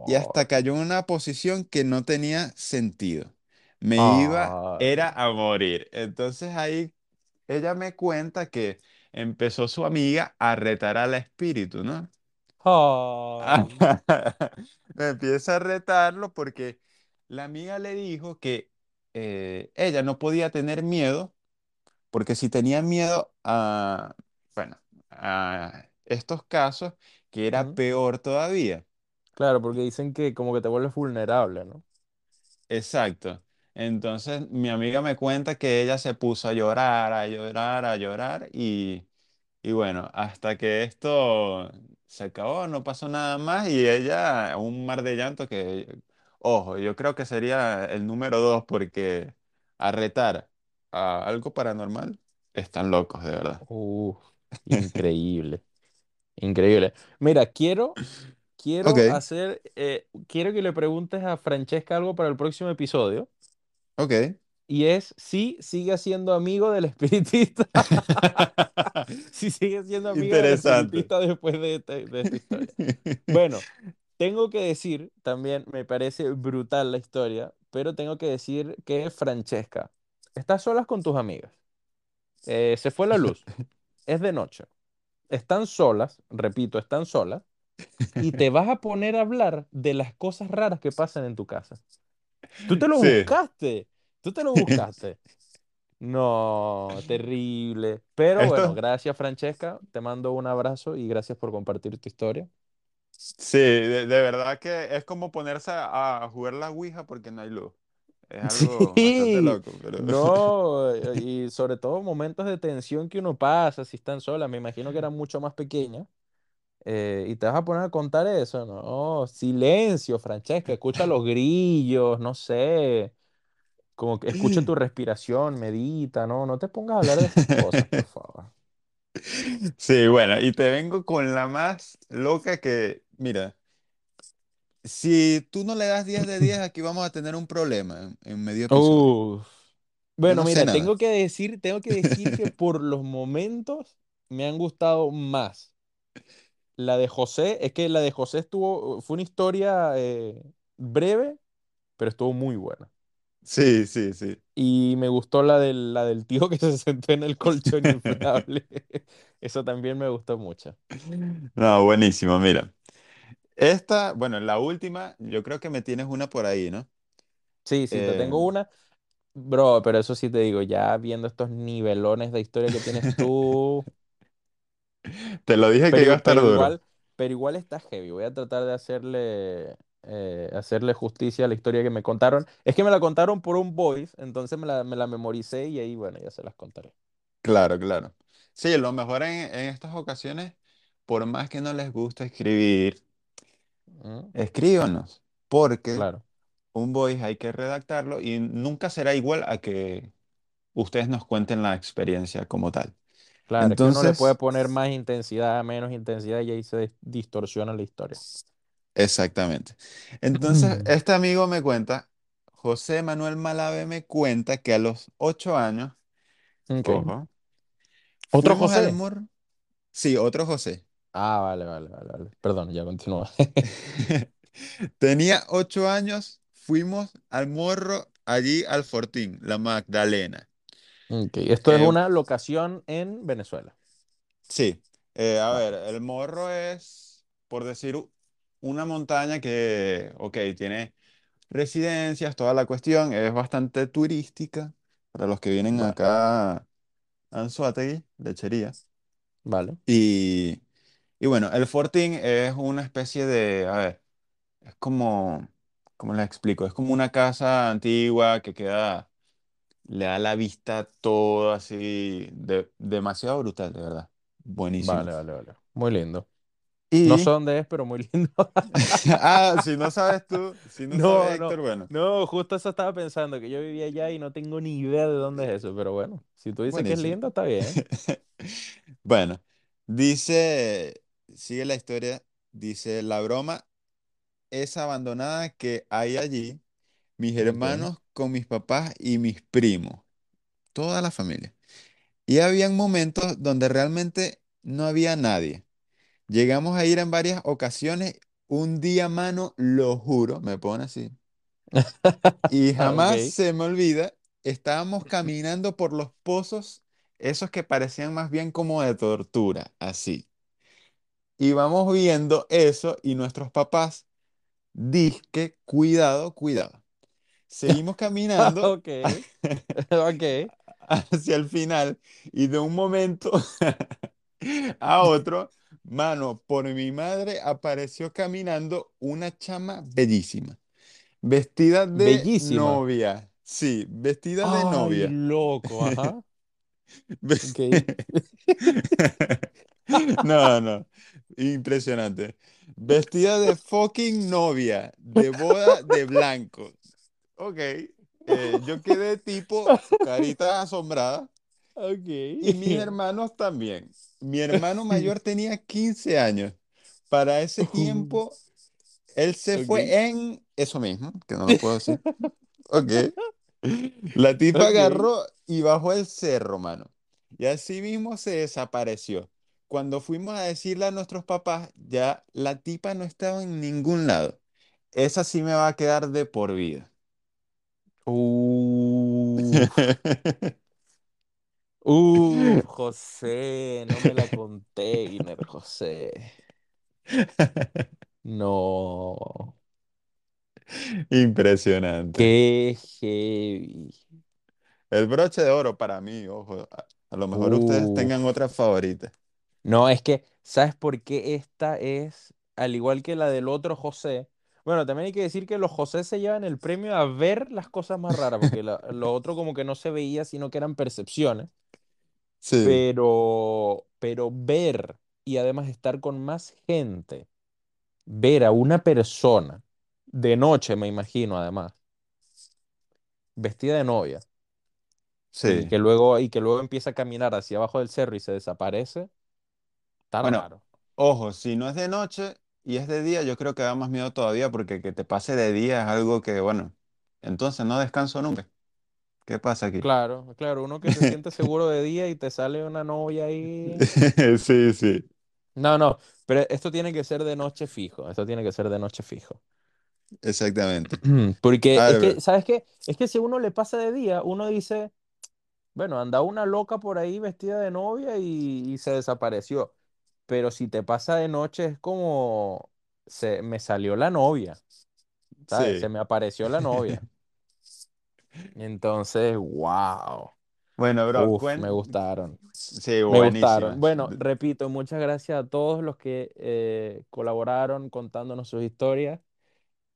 Speaker 2: Y
Speaker 1: Oh,
Speaker 2: hasta cayó en una posición que no tenía sentido. Me iba,
Speaker 1: ay,
Speaker 2: era a morir. Entonces ahí ella me cuenta que empezó su amiga a retar al espíritu, ¿no?
Speaker 1: Ay.
Speaker 2: Me empieza a retarlo porque la amiga le dijo que eh, ella no podía tener miedo, porque si tenía miedo a, bueno, a estos casos, que era peor todavía.
Speaker 1: Claro, porque dicen que como que te vuelves vulnerable, ¿no?
Speaker 2: Exacto. Entonces mi amiga me cuenta que ella se puso a llorar, a llorar, a llorar y, y bueno, hasta que esto se acabó, no pasó nada más y ella, un mar de llanto que, ojo, yo creo que sería el número dos porque a retar a algo paranormal están locos, de verdad.
Speaker 1: Uf, increíble, increíble. Mira, quiero, quiero
Speaker 2: Ok,
Speaker 1: hacer, eh, quiero que le preguntes a Francesca algo para el próximo episodio.
Speaker 2: ok.
Speaker 1: Y es si sigue siendo amigo del espiritista. Si sigue siendo amiga del espiritista después de, este- de esta historia. Bueno, tengo que decir, también me parece brutal la historia, pero tengo que decir que Francesca, estás solas con tus amigas. Eh, se fue la luz. Es de noche. Están solas, repito, están solas, y te vas a poner a hablar de las cosas raras que pasan en tu casa. Tú te lo
Speaker 2: Sí.
Speaker 1: buscaste. Tú te lo buscaste. No, terrible. Pero bueno,
Speaker 2: Esto,
Speaker 1: gracias Francesca, te mando un abrazo y gracias por compartir tu historia.
Speaker 2: sí, de, de verdad que es como ponerse a, a jugar la Ouija porque no hay luz. Es algo bastante
Speaker 1: Sí,
Speaker 2: loco, pero
Speaker 1: no, eh, y sobre todo momentos de tensión que uno pasa si están solas, me imagino que eran mucho más pequeñas, eh, y te vas a poner a contar eso, ¿no? Silencio, Francesca, escucha los grillos, no sé, como que escucha tu respiración, medita, ¿no? No te pongas a hablar de esas cosas, por favor.
Speaker 2: sí, bueno, y te vengo con la más loca que, mira, si tú no le das 10 de 10 aquí vamos a tener un problema en, medio episodio.
Speaker 1: Uf. Bueno,
Speaker 2: no
Speaker 1: mira, tengo que decir, tengo que decir que por los momentos me han gustado más. La de José, es que la de José estuvo, fue una historia eh, breve, pero estuvo muy buena.
Speaker 2: Sí, sí, sí.
Speaker 1: Y me gustó la del, la del tío que se sentó en el colchón inflable. Eso también me gustó mucho.
Speaker 2: No, buenísimo, mira. Esta, bueno, la última, yo creo que me tienes una por ahí, ¿no?
Speaker 1: Sí, sí, te
Speaker 2: Eh,
Speaker 1: tengo una. Bro, pero eso sí te digo, ya viendo estos nivelones de historia que tienes tú.
Speaker 2: te lo dije que iba a
Speaker 1: Pero,
Speaker 2: estar
Speaker 1: pero
Speaker 2: duro.
Speaker 1: igual, pero igual está heavy. Voy a tratar de hacerle, eh, hacerle justicia a la historia que me contaron. Es que me la contaron por un voice, entonces me la, me la memoricé y ahí, bueno, ya se las contaré.
Speaker 2: Claro, claro. Sí, lo mejor en, en estas ocasiones, por más que no les guste escribir,
Speaker 1: ¿Mm?
Speaker 2: escríbanos, porque
Speaker 1: Claro,
Speaker 2: un voice hay que redactarlo y nunca será igual a que ustedes nos cuenten la experiencia como tal.
Speaker 1: claro, es que uno le puede
Speaker 2: Entonces,
Speaker 1: poner más intensidad, menos intensidad y ahí se dis- distorsiona la historia.
Speaker 2: Exactamente. Entonces, este amigo me cuenta, José Manuel Malave me cuenta que a los ocho años,
Speaker 1: Ok.
Speaker 2: ojo,
Speaker 1: ¿Otro
Speaker 2: fuimos al
Speaker 1: José?
Speaker 2: morro. Sí, otro José.
Speaker 1: Ah, vale, vale, vale, vale. Perdón, ya continúa.
Speaker 2: Tenía ocho años, fuimos al morro allí al Fortín, la Magdalena.
Speaker 1: Ok, Esto es
Speaker 2: Eh,
Speaker 1: una locación en Venezuela.
Speaker 2: sí, eh, a ver,
Speaker 1: Vale,
Speaker 2: el morro es, por decir, u- una montaña que, ok, tiene residencias, toda la cuestión, es bastante turística para los que vienen acá a Anzoátegui, Lechería.
Speaker 1: vale,
Speaker 2: Y, y bueno, el Fortín es una especie de, a ver, es como, ¿cómo les explico? Es como una casa antigua que queda Le da la vista todo así, de, demasiado brutal, de verdad. Buenísimo.
Speaker 1: vale, vale, vale. Muy lindo. No sé dónde es, pero muy lindo.
Speaker 2: ah, si no sabes tú, si no sabes
Speaker 1: No, no,
Speaker 2: Héctor, bueno,
Speaker 1: no, justo eso estaba pensando, que yo vivía allá y no tengo ni idea de dónde es eso, pero bueno, si tú dices que es lindo, está bien.
Speaker 2: Bueno, dice, sigue la historia, dice, la broma es abandonada que hay allí mis hermanos con mis papás y mis primos, toda la familia. Y habían momentos donde realmente no había nadie. Llegamos a ir en varias ocasiones, un día, mano, lo juro, me pone así. Y jamás
Speaker 1: Ok.
Speaker 2: se me olvida, estábamos caminando por los pozos, esos que parecían más bien como de tortura, así. Y vamos viendo eso y nuestros papás, disque, cuidado, cuidado. Seguimos caminando
Speaker 1: Ok. Ok.
Speaker 2: hacia el final y de un momento a otro, mano, por mi madre apareció caminando una chama bellísima, vestida de
Speaker 1: Bellísima.
Speaker 2: novia. Sí, vestida de
Speaker 1: Ay,
Speaker 2: novia.
Speaker 1: loco, ajá. Ok.
Speaker 2: No, no, impresionante. Vestida de fucking novia, de boda de blanco. Ok, eh, yo quedé tipo carita asombrada y mis
Speaker 1: Ok.
Speaker 2: hermanos también. Mi hermano mayor tenía 15 años. Para ese
Speaker 1: Uh,
Speaker 2: tiempo, él se fue en eso mismo, que no lo puedo decir. Ok. La tipa
Speaker 1: Ok.
Speaker 2: agarró y bajó el cerro, mano. Y así mismo se desapareció. Cuando fuimos a decirle a nuestros papás, ya la tipa no estaba en ningún lado. Esa sí me va a quedar de por vida.
Speaker 1: Uf. Uf, José, no me la container, José. No.
Speaker 2: Impresionante.
Speaker 1: Qué heavy.
Speaker 2: El broche de oro para mí, ojo. A, a lo mejor ustedes tengan otra favorita.
Speaker 1: No, es que, ¿sabes por qué esta es, al igual que la del otro José? Bueno, también hay que decir que los José se llevan el premio a ver las cosas más raras, porque la- lo otro como que no se veía, sino que eran percepciones.
Speaker 2: Sí,
Speaker 1: Pero, pero ver y además estar con más gente, ver a una persona de noche, me imagino, además, vestida de novia, y que luego, y que luego empieza a caminar hacia abajo del cerro y se desaparece, está
Speaker 2: Bueno,
Speaker 1: raro.
Speaker 2: ojo, si no es de noche y es de día, yo creo que da más miedo todavía porque que te pase de día es algo que, bueno, entonces no descanso nunca. ¿Qué pasa aquí?
Speaker 1: Claro, claro, uno que se siente seguro de día y te sale una novia ahí.
Speaker 2: Sí, sí,
Speaker 1: No, no, pero esto tiene que ser de noche fijo, esto tiene que ser de noche fijo.
Speaker 2: exactamente.
Speaker 1: Porque es que. ¿sabes qué? Es que si uno le pasa de día, uno dice, bueno, anda una loca por ahí vestida de novia y, y se desapareció. Pero si te pasa de noche es como, se, me salió la novia, ¿sabes? Se me apareció la novia. Entonces, wow.
Speaker 2: Bueno, bro,
Speaker 1: Uf, me
Speaker 2: cuen...
Speaker 1: gustaron.
Speaker 2: Sí,
Speaker 1: Me gustaron. Bueno, repito, muchas gracias a todos los que eh, colaboraron contándonos sus historias.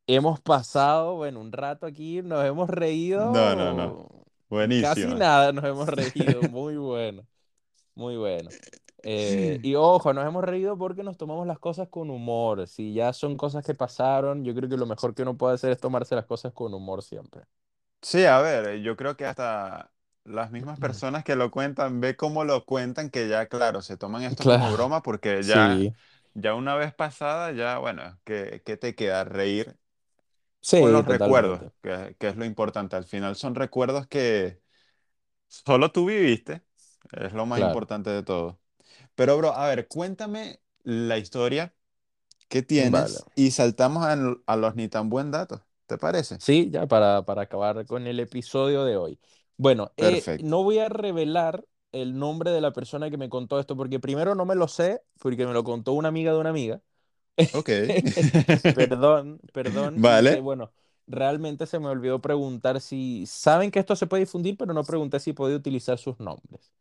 Speaker 1: Hemos pasado, bueno, un rato aquí, nos hemos
Speaker 2: No, no, no.
Speaker 1: reído, casi nada nos hemos reído, muy bueno, muy bueno. Eh, y ojo, nos hemos reído porque nos tomamos las cosas con humor. Si ya son cosas que pasaron, yo creo que lo mejor que uno puede hacer es tomarse las cosas con humor siempre.
Speaker 2: Sí, a ver, eh, yo creo que hasta las mismas personas que lo cuentan, ve cómo lo cuentan, que ya, claro, se toman esto como
Speaker 1: Claro,
Speaker 2: broma porque ya,
Speaker 1: sí,
Speaker 2: ya una vez pasada, ya, bueno, ¿qué, qué te queda? Reír con
Speaker 1: sí,
Speaker 2: los recuerdos,
Speaker 1: totalmente.
Speaker 2: que, que es lo importante. Al final son recuerdos que solo tú viviste, es lo más
Speaker 1: Claro,
Speaker 2: importante de todo. Pero, bro, a ver, cuéntame la historia que
Speaker 1: vale.
Speaker 2: tienes y saltamos a, a los ni tan buen datos, ¿te parece?
Speaker 1: Sí, ya para, para acabar con el episodio de hoy. Bueno, eh, no voy a revelar el nombre de la persona que me contó esto, porque primero no me lo sé, porque me lo contó una amiga de una amiga.
Speaker 2: Ok.
Speaker 1: Perdón, perdón. Y se,
Speaker 2: Vale,
Speaker 1: bueno, realmente se me olvidó preguntar si saben que esto se puede difundir, pero no pregunté si podía utilizar sus nombres.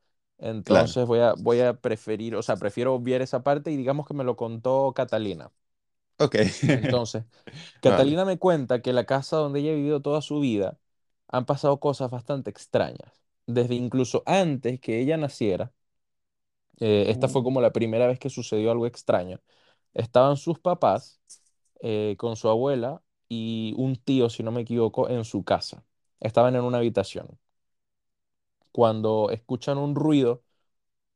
Speaker 2: claro.
Speaker 1: Entonces voy a, voy a preferir, o sea, prefiero obviar esa parte y digamos que me lo contó Catalina.
Speaker 2: Ok.
Speaker 1: Entonces. Catalina me cuenta que la casa donde ella ha vivido toda su vida han pasado cosas bastante extrañas. Desde incluso antes que ella naciera, eh, esta fue
Speaker 2: Uh,
Speaker 1: como la primera vez que sucedió algo extraño. estaban sus papás eh, con su abuela y un tío, si no me equivoco, en su casa. Estaban en una habitación. Cuando escuchan un ruido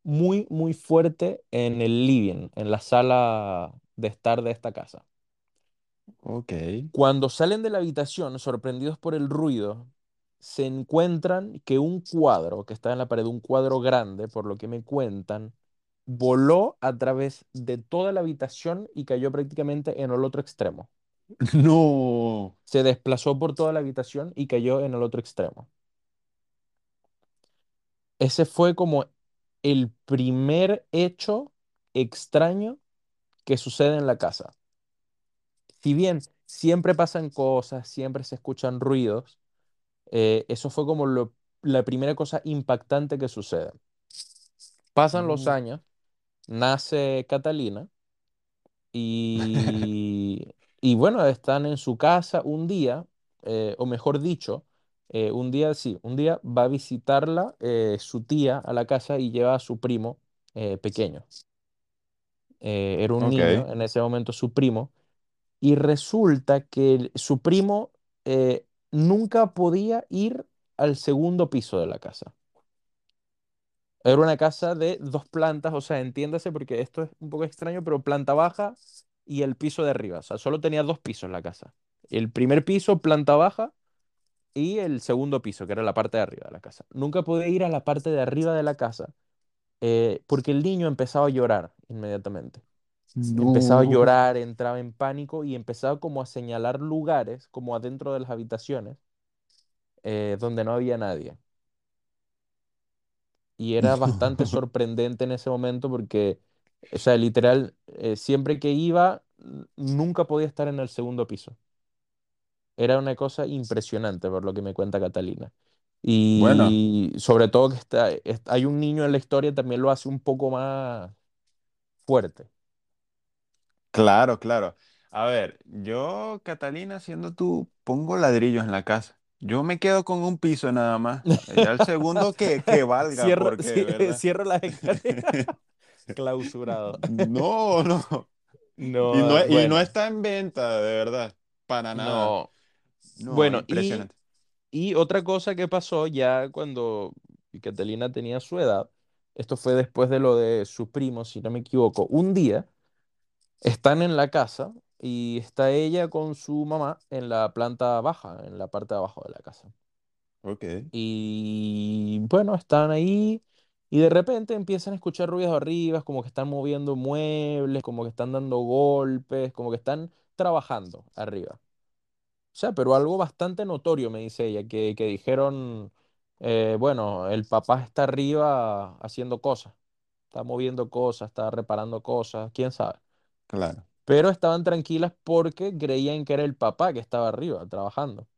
Speaker 1: muy, muy fuerte en el living, en la sala de estar de esta casa.
Speaker 2: Ok.
Speaker 1: Cuando salen de la habitación, sorprendidos por el ruido, se encuentran que un cuadro que está en la pared, un cuadro grande, por lo que me cuentan, voló a través de toda la habitación y cayó prácticamente en el otro extremo.
Speaker 2: No.
Speaker 1: Se desplazó por toda la habitación y cayó en el otro extremo. Ese fue como el primer hecho extraño que sucede en la casa. Si bien siempre pasan cosas, siempre se escuchan ruidos, eh, eso fue como lo- la primera cosa impactante que sucede. Pasan los
Speaker 2: No.
Speaker 1: años, nace Catalina y, y bueno, están en su casa un día, eh, o mejor dicho, eh, un día sí, un día va a visitarla eh, su tía a la casa y lleva a su primo pequeño. Eh, era un niño, en ese momento su primo, y resulta que el- su primo eh, nunca podía ir al segundo piso de la casa. Era una casa de dos plantas, o sea, entiéndase porque esto es un poco extraño, pero planta baja y el piso de arriba. O sea, solo tenía dos pisos la casa. El primer piso, planta baja, y el segundo piso, que era la parte de arriba de la casa. Nunca podía ir a la parte de arriba de la casa eh, porque el niño empezaba a llorar inmediatamente. Empezaba a llorar, entraba en pánico y empezaba como a señalar lugares, como adentro de las habitaciones, eh, donde no había nadie. Y era bastante sorprendente en ese momento porque, o sea, literal, eh, siempre que iba, nunca podía estar en el segundo piso. Era una cosa impresionante por lo que me cuenta Catalina.
Speaker 2: Bueno,
Speaker 1: Y sobre todo que está, es- hay un niño en la historia, también lo hace un poco más fuerte.
Speaker 2: claro, claro. A ver, yo, Catalina, siendo tú, pongo ladrillos en la casa. Yo me quedo con un piso nada más. Ya el segundo que, que valga,
Speaker 1: Cierro,
Speaker 2: porque,
Speaker 1: cie-
Speaker 2: ¿verdad?
Speaker 1: cierro las escaleras. Clausurado.
Speaker 2: No, no. Y no,
Speaker 1: No,
Speaker 2: y no
Speaker 1: bueno,
Speaker 2: está en venta, de verdad. Para nada.
Speaker 1: no.
Speaker 2: No,
Speaker 1: Bueno,
Speaker 2: impresionante.
Speaker 1: y otra cosa que pasó ya cuando Catalina tenía su edad, esto fue después de lo de su primo, si no me equivoco, un día están en la casa y está ella con su mamá en la planta baja, en la parte de abajo de la casa.
Speaker 2: Ok,
Speaker 1: Y bueno, están ahí y de repente empiezan a escuchar ruidos arriba, como que están moviendo muebles, como que están dando golpes, como que están trabajando arriba. O sea, pero algo bastante notorio, me dice ella, que, que dijeron, eh, bueno, el papá está arriba haciendo cosas, está moviendo cosas, está reparando cosas, quién sabe.
Speaker 2: claro.
Speaker 1: Pero estaban tranquilas porque creían que era el papá que estaba arriba trabajando.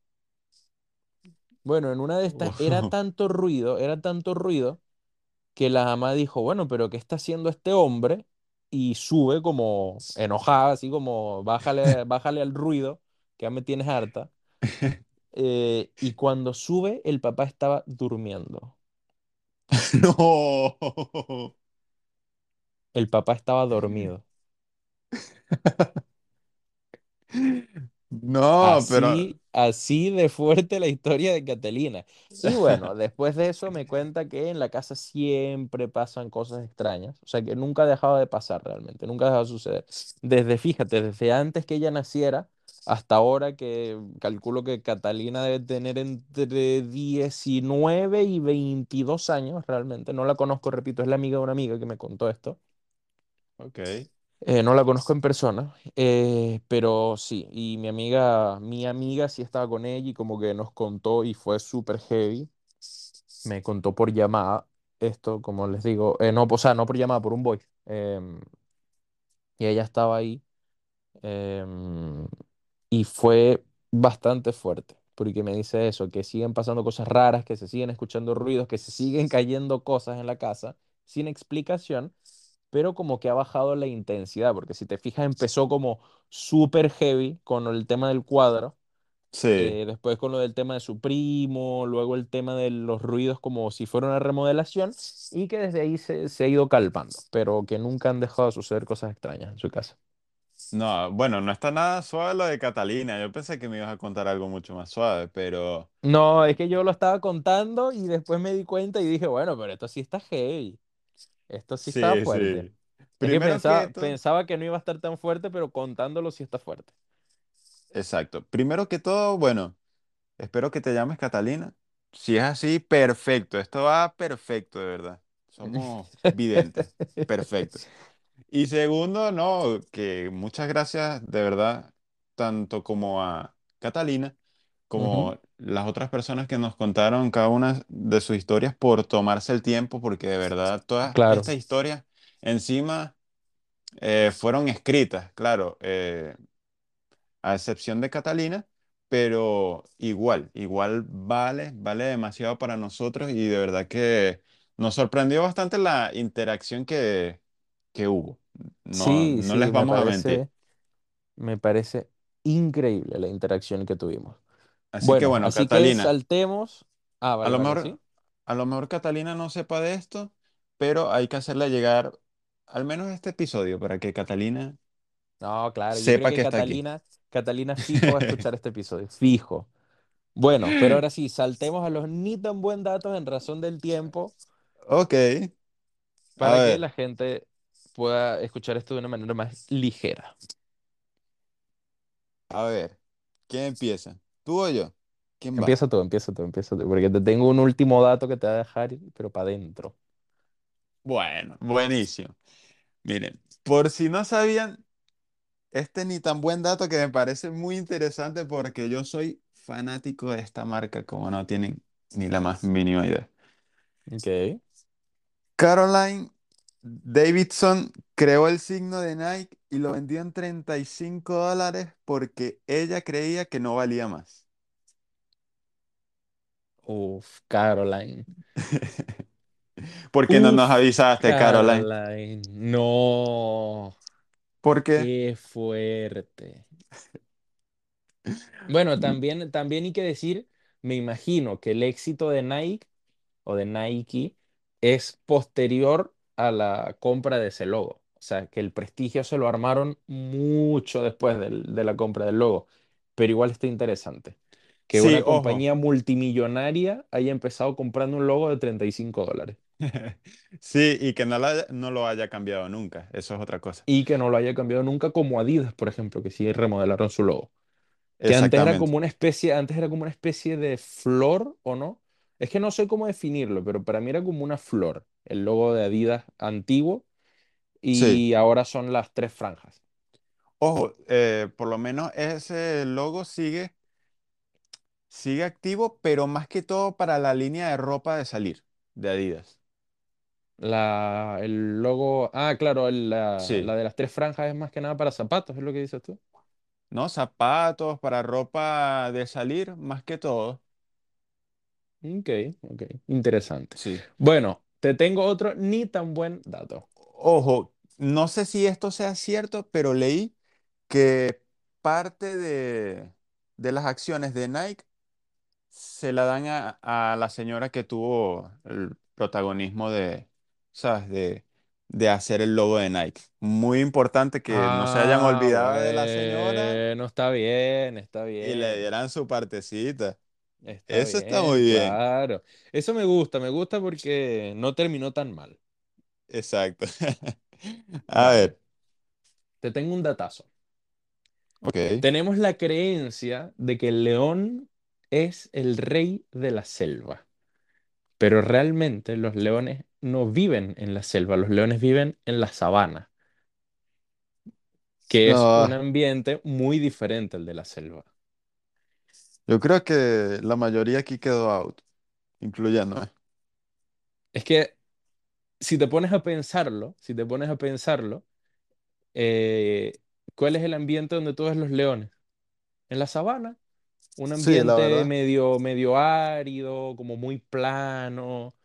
Speaker 1: Bueno, en una de estas era tanto ruido, era tanto ruido que la mamá dijo, bueno, pero ¿qué está haciendo este hombre? Y sube como enojada, así como, bájale, bájale al ruido, ya me tienes harta. Eh, y cuando sube, el papá estaba durmiendo.
Speaker 2: No.
Speaker 1: El papá estaba dormido.
Speaker 2: No, pero
Speaker 1: Así, así de fuerte la historia de Catalina. Y bueno, después de eso me cuenta que en la casa siempre pasan cosas extrañas. O sea, que nunca ha dejado de pasar realmente, nunca ha dejado de suceder. Desde, fíjate, desde antes que ella naciera hasta ahora que calculo que Catalina debe tener entre 19 y 22 años realmente. No la conozco, repito, es la amiga de una amiga que me contó esto.
Speaker 2: Ok,
Speaker 1: Eh, no la conozco en persona, eh, pero sí, y mi amiga, mi amiga sí estaba con ella y como que nos contó y fue súper heavy. Me contó por llamada esto, como les digo, eh, no, o sea, no por llamada, por un voice. em, y ella estaba ahí em, y fue bastante fuerte, porque me dice eso, que siguen pasando cosas raras, que se siguen escuchando ruidos, que se siguen cayendo cosas en la casa sin explicación pero como que ha bajado la intensidad, porque si te fijas empezó como súper heavy con el tema del cuadro,
Speaker 2: sí,
Speaker 1: eh, después con lo del tema de su primo, luego el tema de los ruidos como si fuera una remodelación, y que desde ahí se, se ha ido calmando, pero que nunca han dejado de suceder cosas extrañas en su casa.
Speaker 2: No, bueno, no está nada suave lo de Catalina. Yo pensé que me ibas a contar algo mucho más suave, pero
Speaker 1: No, es que yo lo estaba contando y después me di cuenta y dije, bueno, pero esto sí está heavy. Esto sí
Speaker 2: sí,
Speaker 1: fuerte.
Speaker 2: sí.
Speaker 1: Es que
Speaker 2: Primero que
Speaker 1: pensaba,
Speaker 2: todo,
Speaker 1: pensaba que no iba a estar tan fuerte, pero contándolo sí está fuerte.
Speaker 2: exacto. Primero que todo, bueno, espero que te llames Catalina. Si es así, perfecto. Esto va perfecto, de verdad. Somos videntes. Perfecto. Y segundo, no, que muchas gracias de verdad, tanto como a Catalina,
Speaker 1: Ujú,
Speaker 2: como las otras personas que nos contaron cada una de sus historias por tomarse el tiempo, porque de verdad todas
Speaker 1: Claro.
Speaker 2: estas historias encima eh, fueron escritas, claro, eh, a excepción de Catalina, pero igual, igual vale, vale demasiado para nosotros y de verdad que nos sorprendió bastante la interacción que, que hubo. No,
Speaker 1: Sí,
Speaker 2: no
Speaker 1: sí,
Speaker 2: les
Speaker 1: me
Speaker 2: vamos a mentir.
Speaker 1: parece, me parece increíble la interacción que tuvimos.
Speaker 2: Así que
Speaker 1: Bueno,
Speaker 2: bueno,
Speaker 1: así que
Speaker 2: Catalina,
Speaker 1: saltemos. Ah,
Speaker 2: a
Speaker 1: vale,
Speaker 2: lo
Speaker 1: vale,
Speaker 2: mejor,
Speaker 1: sí.
Speaker 2: a lo mejor Catalina no sepa de esto, pero hay que hacerle llegar al menos este episodio para que Catalina
Speaker 1: No, claro, yo creo
Speaker 2: sepa
Speaker 1: que
Speaker 2: que está aquí.
Speaker 1: Catalina, Catalina fijo va a escuchar este episodio, fijo. Bueno, pero ahora sí, saltemos a los ni tan buen datos en razón del tiempo
Speaker 2: Ok, a
Speaker 1: para que
Speaker 2: ver,
Speaker 1: la gente pueda escuchar esto de una manera más ligera.
Speaker 2: a ver, ¿quién empieza? ¿Tú o yo? ¿Quién va?
Speaker 1: Empieza tú, empieza tú, empieza tú, porque te tengo un último dato que te va a dejar, pero para adentro.
Speaker 2: Bueno, buenísimo. Miren, por si no sabían, este ni tan buen dato que me parece muy interesante porque yo soy fanático de esta marca, como no tienen ni la más mínima idea.
Speaker 1: Ok.
Speaker 2: Caroline Davidson creó el signo de Nike y lo vendió en 35 dólares porque ella creía que no valía más.
Speaker 1: Uf, Caroline.
Speaker 2: ¿Por qué no nos avisaste, Caroline?
Speaker 1: Caroline. No,
Speaker 2: ¿Por qué?
Speaker 1: qué fuerte. Bueno, también, también hay que decir, me imagino que el éxito de Nike o de Nike es posterior a la compra de ese logo. O sea, que el prestigio se lo armaron mucho después del- de la compra del logo. Pero igual está interesante. Que
Speaker 2: Sí,
Speaker 1: una
Speaker 2: ojo.
Speaker 1: compañía multimillonaria haya empezado comprando un logo de 35 dólares
Speaker 2: Sí, y que no, la- no lo haya cambiado nunca. Eso es otra cosa.
Speaker 1: y que no lo haya cambiado nunca como Adidas, por ejemplo, que sí remodelaron su logo. Que antes era
Speaker 2: Exactamente.
Speaker 1: como una especie, antes era como una especie de flor, ¿o no? Es que no sé cómo definirlo, pero para mí era como una flor, el logo de Adidas antiguo,
Speaker 2: Sí.
Speaker 1: y ahora son las tres franjas.
Speaker 2: Ojo, eh, por lo menos ese logo sigue, sigue activo, pero más que todo para la línea de ropa de salir de Adidas.
Speaker 1: La, el logo, ah, claro, el- la,
Speaker 2: Sí.
Speaker 1: la de las tres franjas es más que nada para zapatos, es lo que dices tú.
Speaker 2: ¿No? Zapatos para ropa de salir, más que todo.
Speaker 1: Ok, ok, interesante.
Speaker 2: Sí.
Speaker 1: Bueno, te tengo otro ni tan buen dato.
Speaker 2: Ojo, no sé si esto sea cierto, pero leí que parte de, de las acciones de Nike se la dan a, a la señora que tuvo el protagonismo de, ¿sabes? De, de hacer el logo de Nike. Muy importante que no se hayan
Speaker 1: Ah,
Speaker 2: olvidado de la señora
Speaker 1: bueno, está bien, está
Speaker 2: y le
Speaker 1: bien.
Speaker 2: dieran su partecita.
Speaker 1: Está
Speaker 2: Eso está muy
Speaker 1: bien, claro. Eso me gusta, me gusta porque no terminó tan mal.
Speaker 2: Exacto. A ver,
Speaker 1: te tengo un datazo.
Speaker 2: ok.
Speaker 1: Tenemos la creencia de que el león es el rey de la selva, pero realmente los leones no viven en la selva, los leones viven en la sabana, que es un ambiente muy diferente al de la selva.
Speaker 2: Yo creo que la mayoría aquí quedó out, incluyéndome.
Speaker 1: Es que si te pones a pensarlo, si te pones a pensarlo, eh, ¿cuál es el ambiente donde tú ves los leones? En la sabana. un
Speaker 2: Sí, la
Speaker 1: ambiente
Speaker 2: verdad.
Speaker 1: medio, medio árido, como muy plano,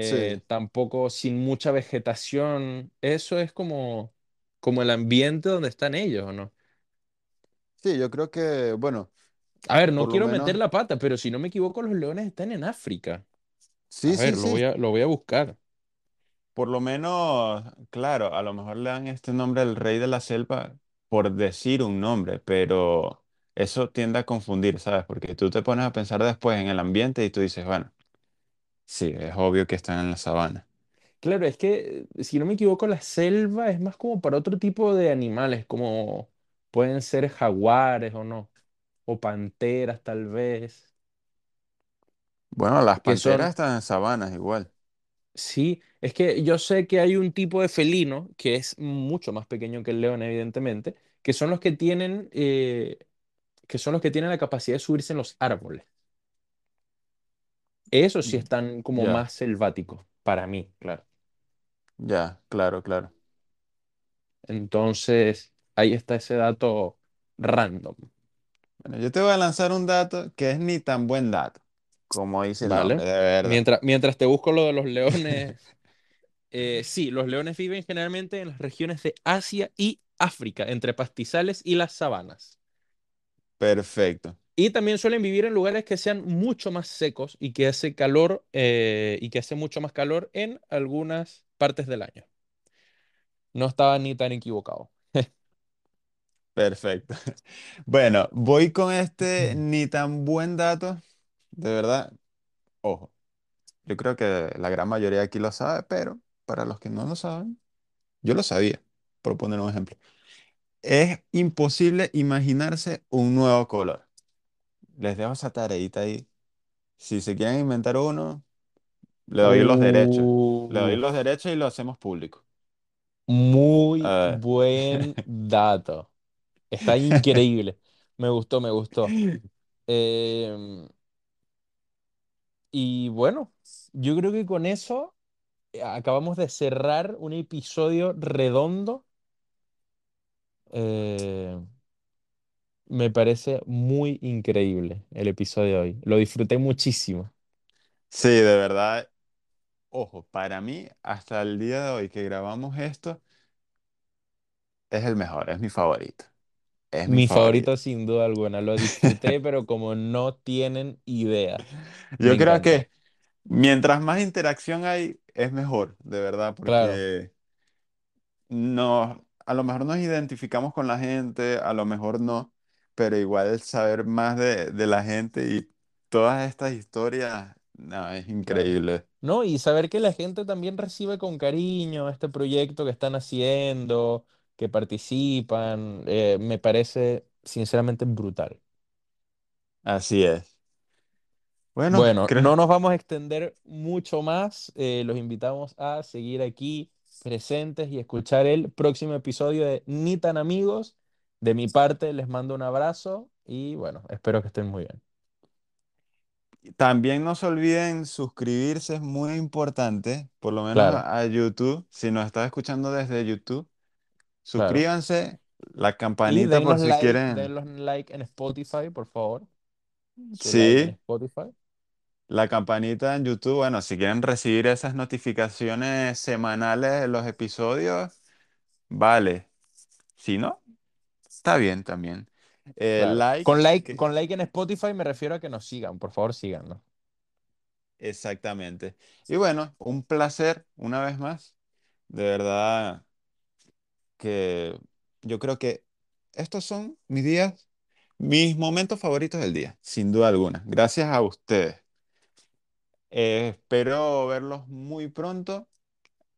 Speaker 2: Sí.
Speaker 1: eh, tampoco sin mucha vegetación. Eso es como, como el ambiente donde están ellos, ¿o no?
Speaker 2: Sí, yo creo que, bueno,
Speaker 1: A ver, no quiero meter la pata, pero si no me equivoco, los leones están en África. A
Speaker 2: sí, sí,
Speaker 1: ver, lo voy
Speaker 2: sí.
Speaker 1: a, lo voy a buscar.
Speaker 2: Por lo menos, claro, a lo mejor le dan este nombre al rey de la selva, por decir un nombre, pero eso tiende a confundir, ¿sabes? Porque tú te pones a pensar después en el ambiente y tú dices, bueno, sí, es obvio que están en la sabana.
Speaker 1: Claro, es que, si no me equivoco, la selva es más como para otro tipo de animales, como pueden ser jaguares o no, o panteras tal vez,
Speaker 2: Bueno, las
Speaker 1: que
Speaker 2: panteras
Speaker 1: son,
Speaker 2: están en sabanas igual.
Speaker 1: sí, es que yo sé que hay un tipo de felino que es mucho más pequeño que el león, evidentemente, que son los que tienen, eh, que son los que tienen la capacidad de subirse en los árboles. Esos sí están como
Speaker 2: Ya,
Speaker 1: más selváticos, para mí, claro.
Speaker 2: ya, claro, claro.
Speaker 1: Entonces, ahí está ese dato random,
Speaker 2: Bueno, yo te voy a lanzar un dato que es ni tan buen dato, como dice el de verdad.
Speaker 1: Mientras, mientras te busco lo de los leones, eh, sí, los leones viven generalmente en las regiones de Asia y África, entre pastizales y las sabanas.
Speaker 2: Perfecto,
Speaker 1: Y también suelen vivir en lugares que sean mucho más secos y que hace calor eh, y que hace mucho más calor en algunas partes del año. No estaba ni tan equivocado.
Speaker 2: Perfecto. Bueno, voy con este ni tan buen dato, de verdad, ojo, yo creo que la gran mayoría aquí lo sabe, pero para los que no lo saben, yo lo sabía, por poner un ejemplo. Es imposible imaginarse un nuevo color. Les dejo esa tareita ahí. Si se quieren inventar uno, le doy los derechos. Le doy los derechos y lo hacemos público.
Speaker 1: muy
Speaker 2: A
Speaker 1: buen dato. Está increíble. Me gustó, me gustó. Em, y bueno, yo creo que con eso eh, acabamos de cerrar un episodio redondo. Eh, me parece muy increíble el episodio de hoy. Lo disfruté muchísimo.
Speaker 2: Sí, de verdad, ojo, para mí, hasta el día de hoy que grabamos esto, es el mejor, es mi favorito. Es mi
Speaker 1: Mi
Speaker 2: favorito.
Speaker 1: favorito sin duda alguna. Lo disfruté, pero como no tienen idea. Me
Speaker 2: Yo creo
Speaker 1: encantó.
Speaker 2: que mientras más interacción hay, es mejor, de verdad,
Speaker 1: Claro,
Speaker 2: porque nos, a lo mejor nos identificamos con la gente, a lo mejor no, pero igual saber más de, de la gente y todas estas historias, no, es
Speaker 1: claro.
Speaker 2: increíble.
Speaker 1: No, y saber que la gente también recibe con cariño este proyecto que están haciendo, que participan, eh, me parece sinceramente brutal.
Speaker 2: Así es. Bueno,
Speaker 1: Bueno,
Speaker 2: creo,
Speaker 1: no nos vamos a extender mucho más. eh, los invitamos a seguir aquí presentes y escuchar el próximo episodio de Ni tan amigos. De mi parte, les mando un abrazo y bueno, espero que estén muy bien.
Speaker 2: también no se olviden suscribirse, es muy importante, por lo menos
Speaker 1: Claro,
Speaker 2: a, a YouTube. Si nos estás escuchando desde YouTube,
Speaker 1: claro.
Speaker 2: suscríbanse, la campanita por si
Speaker 1: like,
Speaker 2: quieren.
Speaker 1: denos like en Spotify, por favor. Su like en
Speaker 2: Sí,
Speaker 1: Spotify.
Speaker 2: la campanita en YouTube, bueno, si quieren recibir esas notificaciones semanales de los episodios, vale. Si no, está bien también. Eh,
Speaker 1: Claro.
Speaker 2: like,
Speaker 1: Con like,
Speaker 2: que-
Speaker 1: con like en Spotify me refiero a que nos sigan. Por favor, síganos.
Speaker 2: exactamente. Y bueno, un placer una vez más. De verdad que yo creo que estos son mis días, mis momentos favoritos del día, sin duda alguna. Gracias a ustedes. Eh, espero verlos muy pronto.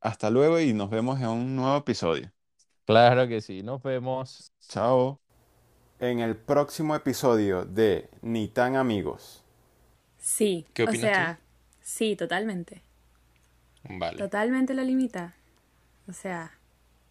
Speaker 2: Hasta luego y nos vemos en un nuevo episodio.
Speaker 1: Claro que sí. Nos vemos.
Speaker 2: Chao. En el próximo episodio de Ni tan amigos.
Speaker 3: Sí,
Speaker 1: ¿Qué
Speaker 3: o
Speaker 1: tú?
Speaker 3: sea, sí, totalmente.
Speaker 1: Vale.
Speaker 3: Totalmente la limita. O sea,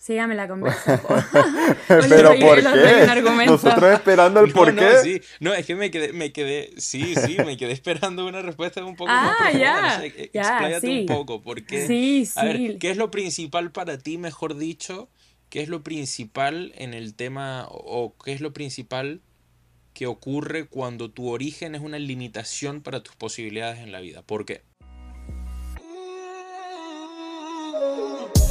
Speaker 3: sígame la conversa. po. O le
Speaker 2: Pero ¿por qué? Nosotros esperando el
Speaker 1: No,
Speaker 2: por
Speaker 1: no,
Speaker 2: qué.
Speaker 1: sí. No, es que me quedé, me quedé, sí, sí, me quedé esperando una respuesta un poco
Speaker 3: Ah,
Speaker 1: más profunda.
Speaker 3: ya,
Speaker 1: No sé, e-
Speaker 3: ya, sí.
Speaker 1: un poco, porque,
Speaker 3: Sí,
Speaker 1: a ver,
Speaker 3: sí.
Speaker 1: ¿qué es lo principal para ti, mejor dicho? ¿Qué es lo principal en el tema, o o qué es lo principal que ocurre cuando tu origen es una limitación para tus posibilidades en la vida? ¿Por qué?